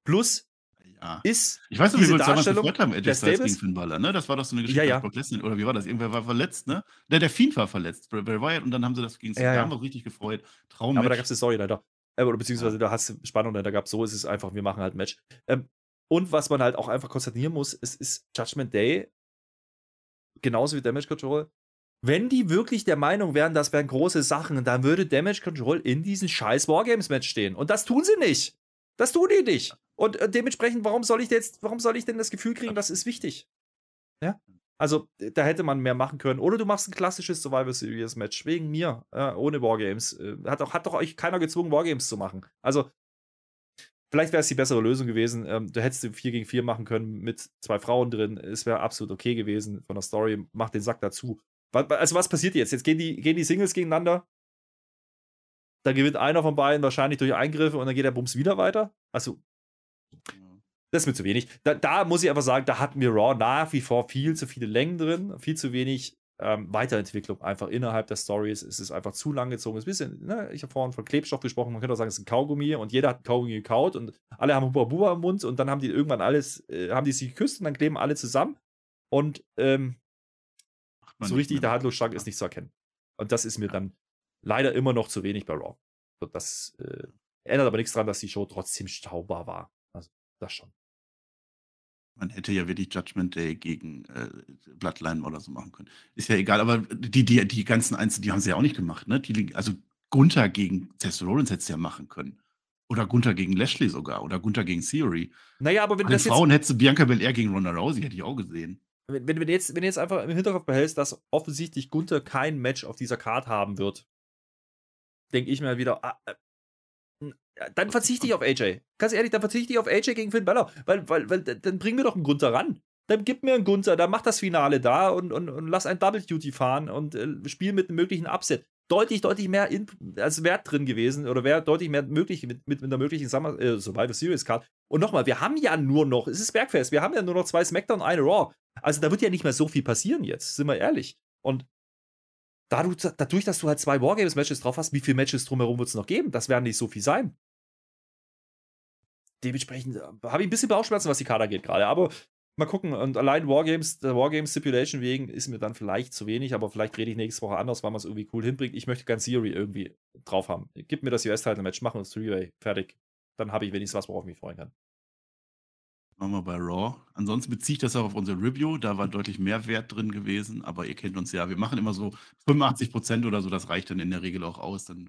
Plus, ja. ist ich weiß nicht, wie wir uns damals gefreut haben, Edge Styles gegen Finn Balor, ne? Das war doch so eine Geschichte ja, ja. Brock Lesnar, oder wie war das? Irgendwer war verletzt, ne? Der, der Fiend war verletzt, Bray Wyatt, und dann haben sie das gegen ja, ja. haben wir richtig gefreut. Traum. Aber da gab es eine Story leider. Äh, oder beziehungsweise da hast du Spannung, da gab es so, ist es einfach, wir machen halt ein Match. Ähm, und was man halt auch einfach konstatieren muss, es ist Judgment Day, genauso wie Damage Control. Wenn die wirklich der Meinung wären, das wären große Sachen, dann würde Damage Control in diesem scheiß Wargames-Match stehen. Und das tun sie nicht. Das tun die nicht. Und äh, dementsprechend, warum soll ich jetzt, warum soll ich denn das Gefühl kriegen, das ist wichtig? Ja? Also, da hätte man mehr machen können. Oder du machst ein klassisches Survivor Series Match wegen mir, äh, ohne Wargames. Äh, hat, doch, hat doch euch keiner gezwungen, Wargames zu machen. Also, Vielleicht wäre es die bessere Lösung gewesen. Ähm, du hättest 4 gegen 4 machen können mit zwei Frauen drin. Es wäre absolut okay gewesen von der Story. Mach den Sack dazu. Also, was passiert jetzt? Jetzt gehen die, gehen die Singles gegeneinander. Da gewinnt einer von beiden wahrscheinlich durch Eingriffe und dann geht der Bums wieder weiter. Also, das ist mir zu wenig. Da, da, muss ich einfach sagen, da hatten wir Raw nach wie vor viel zu viele Längen drin, viel zu wenig ähm, Weiterentwicklung einfach innerhalb der Stories. Es ist einfach zu lang gezogen. Es ist ein bisschen, ne? ich habe vorhin von Klebstoff gesprochen, man könnte auch sagen, es ist ein Kaugummi und jeder hat ein Kaugummi gekaut und alle haben Huba Buba im Mund und dann haben die irgendwann alles, äh, haben die sich geküsst und dann kleben alle zusammen und ähm, so richtig der Handlungsstrang ist nicht zu erkennen. Und das ist mir dann leider immer noch zu wenig bei Raw. Das äh, ändert aber nichts daran, dass die Show trotzdem staubar war. Also, das schon. Man hätte ja wirklich Judgment Day gegen äh, Bloodline oder so machen können. Ist ja egal, aber die, die, die ganzen Einzelnen, die haben sie ja auch nicht gemacht, ne? Die, also Gunther gegen Seth Rollins hättest du ja machen können. Oder Gunther gegen Lashley sogar. Oder Gunther gegen Theory. Naja, aber wenn du das Frauen jetzt, hättest du Bianca Belair gegen Ronda Rousey, hätte ich auch gesehen. Wenn, wenn, du jetzt, wenn du jetzt einfach im Hinterkopf behältst, dass offensichtlich Gunther kein Match auf dieser Card haben wird, denke ich mir wieder, ah, äh, dann verzichte ich auf AJ. Ganz ehrlich, dann verzichte ich auf AJ gegen Finn Balor. Weil, weil, weil dann bring mir doch einen Gunther ran. Dann gib mir einen Gunther, dann mach das Finale da und, und, und lass ein Double Duty fahren und äh, spiel mit einem möglichen Upset. Deutlich, deutlich mehr in, als Wert drin gewesen oder wäre deutlich mehr möglich mit, mit, mit einer möglichen Summer, äh, Survivor Series Card. Und nochmal, wir haben ja nur noch, es ist Bergfest, wir haben ja nur noch zwei SmackDown, eine Raw. Also da wird ja nicht mehr so viel passieren jetzt, sind wir ehrlich. Und dadurch, dadurch dass du halt zwei Wargames-Matches drauf hast, wie viele Matches drumherum wird es noch geben? Das werden nicht so viel sein dementsprechend äh, habe ich ein bisschen Bauchschmerzen, was die Kader geht gerade. Aber mal gucken. Und allein Wargames, der Wargames Stipulation wegen ist mir dann vielleicht zu wenig, aber vielleicht rede ich nächste Woche anders, weil man es irgendwie cool hinbringt. Ich möchte ganz Theory irgendwie drauf haben. Gib mir das US-Title-Match, machen uns Three-Way, fertig. Dann habe ich wenigstens was, worauf ich mich freuen kann. Machen wir bei Raw. Ansonsten beziehe ich das auch auf unsere Review. Da war deutlich mehr Wert drin gewesen, aber ihr kennt uns ja. Wir machen immer so 85% oder so. Das reicht dann in der Regel auch aus. Dann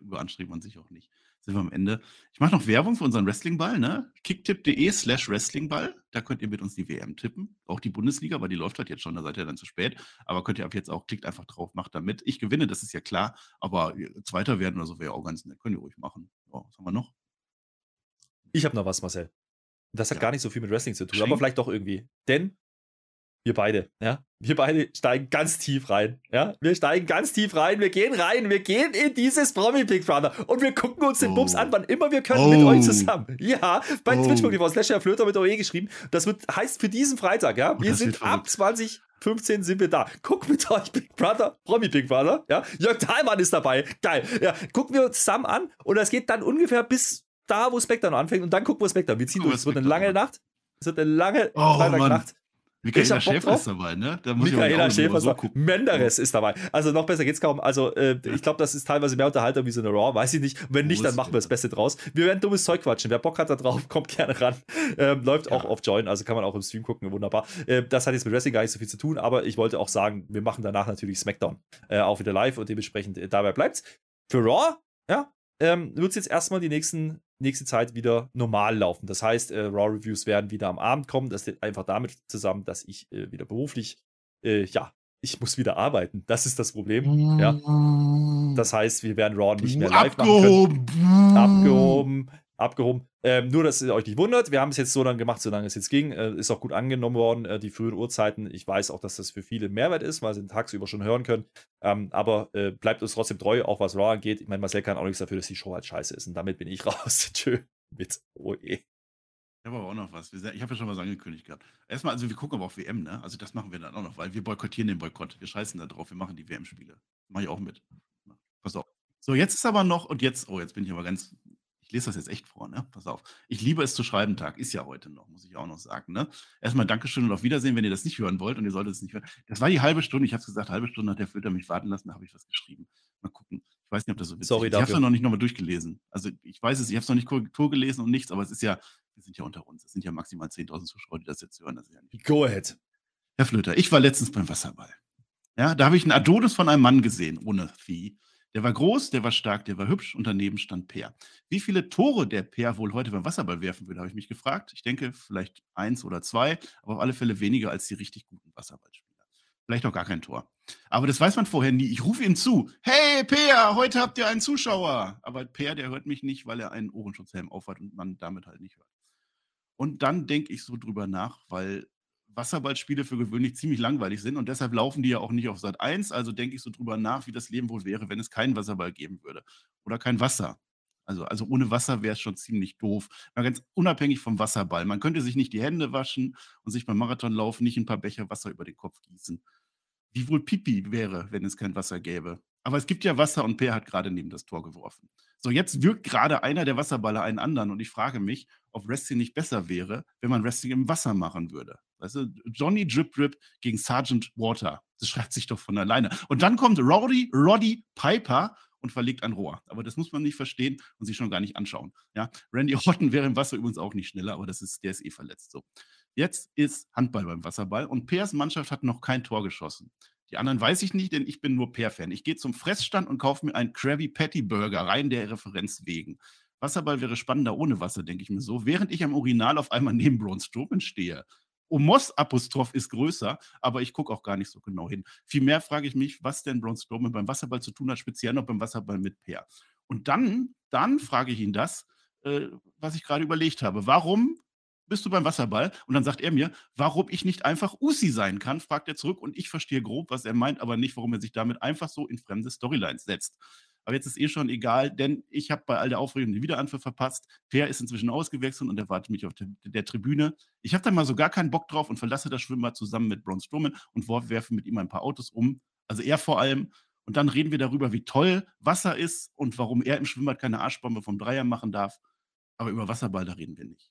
überanstrengt man sich auch nicht sind wir am Ende. Ich mache noch Werbung für unseren Wrestlingball, ne? Kicktipp.de slash Wrestlingball. Da könnt ihr mit uns die WM tippen. Auch die Bundesliga, weil die läuft halt jetzt schon, da seid ihr dann zu spät. Aber könnt ihr ab jetzt auch, klickt einfach drauf, macht da mit. Ich gewinne, das ist ja klar. Aber Zweiter werden oder so wäre auch ganz nett. Könnt ihr ruhig machen. So, was haben wir noch? Ich habe noch was, Marcel. Das hat ja. gar nicht so viel mit Wrestling zu tun, Schenk. aber vielleicht doch irgendwie. Denn wir beide, ja, wir beide steigen ganz tief rein, ja, wir steigen ganz tief rein, wir gehen rein, wir gehen in dieses Promi Big Brother und wir gucken uns den oh. Bums an, wann immer wir können, oh. mit euch zusammen. Ja, bei oh. twitch.tv slash Herr Flöter mit OE geschrieben, das wird, heißt für diesen Freitag, ja, wir sind ab 20 15 sind wir da. Guck mit euch Big Brother, Promi Big Brother, ja. Jörg Thalmann ist dabei. Geil. Ja, gucken wir uns zusammen an und das geht dann ungefähr bis da, wo Spectre noch anfängt und dann gucken wir Spectre. Wir ziehen durch. Es wird eine lange Nacht. Es wird eine lange oh, Freitagnacht. Michaela Schäfer ist dabei, ne? Da muss Michaela Schäfer so gucken. Menderes ist dabei. Also noch besser geht's kaum. Also äh, ich glaube, das ist teilweise mehr Unterhaltung wie so eine Raw, weiß ich nicht. Wenn nicht, dann machen wir das Beste draus. Wir werden dummes Zeug quatschen. Wer Bock hat da drauf, [laughs] kommt gerne ran. Ähm, läuft ja. auch auf Join, also kann man auch im Stream gucken, wunderbar. Äh, das hat jetzt mit Wrestling gar nicht so viel zu tun, aber ich wollte auch sagen, wir machen danach natürlich SmackDown äh, auch wieder live und dementsprechend äh, dabei bleibt's. Für Raw, ja, ähm, wird es jetzt erstmal die nächsten nächste Zeit wieder normal laufen. Das heißt, äh, Raw Reviews werden wieder am Abend kommen. Das steht einfach damit zusammen, dass ich äh, wieder beruflich, äh, ja, ich muss wieder arbeiten. Das ist das Problem. Ja. Das heißt, wir werden Raw nicht mehr live Abgehoben. machen können. Abgehoben abgehoben. Ähm, nur, dass ihr euch nicht wundert, wir haben es jetzt so lange gemacht, solange es jetzt ging. Äh, ist auch gut angenommen worden, äh, die frühen Uhrzeiten. Ich weiß auch, dass das für viele Mehrwert ist, weil sie den tagsüber schon hören können. Ähm, aber äh, bleibt uns trotzdem treu, auch was Raw angeht. Ich meine, Marcel kann auch nichts dafür, dass die Show halt scheiße ist. Und damit bin ich [laughs] raus. Tschö mit OE. Ich habe aber auch noch was. Ich habe ja schon was angekündigt gehabt. Erstmal, also wir gucken aber auf WM, ne? Also das machen wir dann auch noch, weil wir boykottieren den Boykott. Wir scheißen da drauf, wir machen die WM-Spiele. Mache ich auch mit. Pass auf. So, jetzt ist aber noch, und jetzt, oh, jetzt bin ich aber ganz, ich lese das jetzt echt vor, ne? Pass auf. Ich liebe es zu schreiben, Tag. Ist ja heute noch, muss ich auch noch sagen, ne? Erstmal Dankeschön und auf Wiedersehen, wenn ihr das nicht hören wollt und ihr solltet es nicht hören. Das war die halbe Stunde, ich habe es gesagt, halbe Stunde hat der Filter mich warten lassen, da habe ich was geschrieben. Mal gucken. Ich weiß nicht, ob das so witzig Sorry ist. Ich habe es noch nicht nochmal durchgelesen. Also ich weiß es, ich habe es noch nicht Korrektur gelesen und nichts, aber es ist ja, wir sind ja unter uns. Es sind ja maximal 10.000 Zuschauer, die das jetzt hören. Das ja Go ahead. Herr Flöter, ich war letztens beim Wasserball. Ja, da habe ich einen Adonis von einem Mann gesehen, ohne Vieh. Der war groß, der war stark, der war hübsch und daneben stand Peer. Wie viele Tore der Peer wohl heute beim Wasserball werfen würde, habe ich mich gefragt. Ich denke, vielleicht eins oder zwei, aber auf alle Fälle weniger als die richtig guten Wasserballspieler. Vielleicht auch gar kein Tor. Aber das weiß man vorher nie. Ich rufe ihm zu. Hey, Peer, heute habt ihr einen Zuschauer. Aber Peer, der hört mich nicht, weil er einen Ohrenschutzhelm aufhat und man damit halt nicht hört. Und dann denke ich so drüber nach, weil Wasserballspiele für gewöhnlich ziemlich langweilig sind und deshalb laufen die ja auch nicht auf Sat 1. Also denke ich so drüber nach, wie das Leben wohl wäre, wenn es keinen Wasserball geben würde. Oder kein Wasser. Also, also ohne Wasser wäre es schon ziemlich doof. Mal ganz unabhängig vom Wasserball. Man könnte sich nicht die Hände waschen und sich beim Marathonlaufen nicht ein paar Becher Wasser über den Kopf gießen. Wie wohl Pipi wäre, wenn es kein Wasser gäbe. Aber es gibt ja Wasser und Per hat gerade neben das Tor geworfen. So, jetzt wirkt gerade einer der Wasserballer einen anderen und ich frage mich, ob Wrestling nicht besser wäre, wenn man Wrestling im Wasser machen würde. Weißt du, Johnny Drip Drip gegen Sergeant Water. Das schreibt sich doch von alleine. Und dann kommt Roddy Roddy Piper und verlegt ein Rohr. Aber das muss man nicht verstehen und sich schon gar nicht anschauen. Ja, Randy Orton wäre im Wasser übrigens auch nicht schneller, aber das ist, der ist eh verletzt. So. Jetzt ist Handball beim Wasserball und Peers Mannschaft hat noch kein Tor geschossen. Die anderen weiß ich nicht, denn ich bin nur Per-Fan. Ich gehe zum Fressstand und kaufe mir einen Krabby Patty Burger, rein der Referenz wegen. Wasserball wäre spannender ohne Wasser, denke ich mir so, während ich am Urinal auf einmal [laughs] neben Braun Strowman stehe. Omos-Apostroph ist größer, aber ich gucke auch gar nicht so genau hin. Vielmehr frage ich mich, was denn Braun Strowman beim Wasserball zu tun hat, speziell noch beim Wasserball mit Per. Und dann, dann frage ich ihn das, äh, was ich gerade überlegt habe. Warum bist du beim Wasserball? Und dann sagt er mir, warum ich nicht einfach Usi sein kann, fragt er zurück und ich verstehe grob, was er meint, aber nicht, warum er sich damit einfach so in fremde Storylines setzt. Aber jetzt ist eh schon egal, denn ich habe bei all der Aufregung den Wiederanpfiff verpasst. Per ist inzwischen ausgewechselt und erwartet mich auf der, der Tribüne. Ich habe da mal so gar keinen Bock drauf und verlasse das Schwimmbad zusammen mit Braun Strowman und werfe mit ihm ein paar Autos um. Also er vor allem. Und dann reden wir darüber, wie toll Wasser ist und warum er im Schwimmbad keine Arschbombe vom Dreier machen darf. Aber über Wasserball, da reden wir nicht.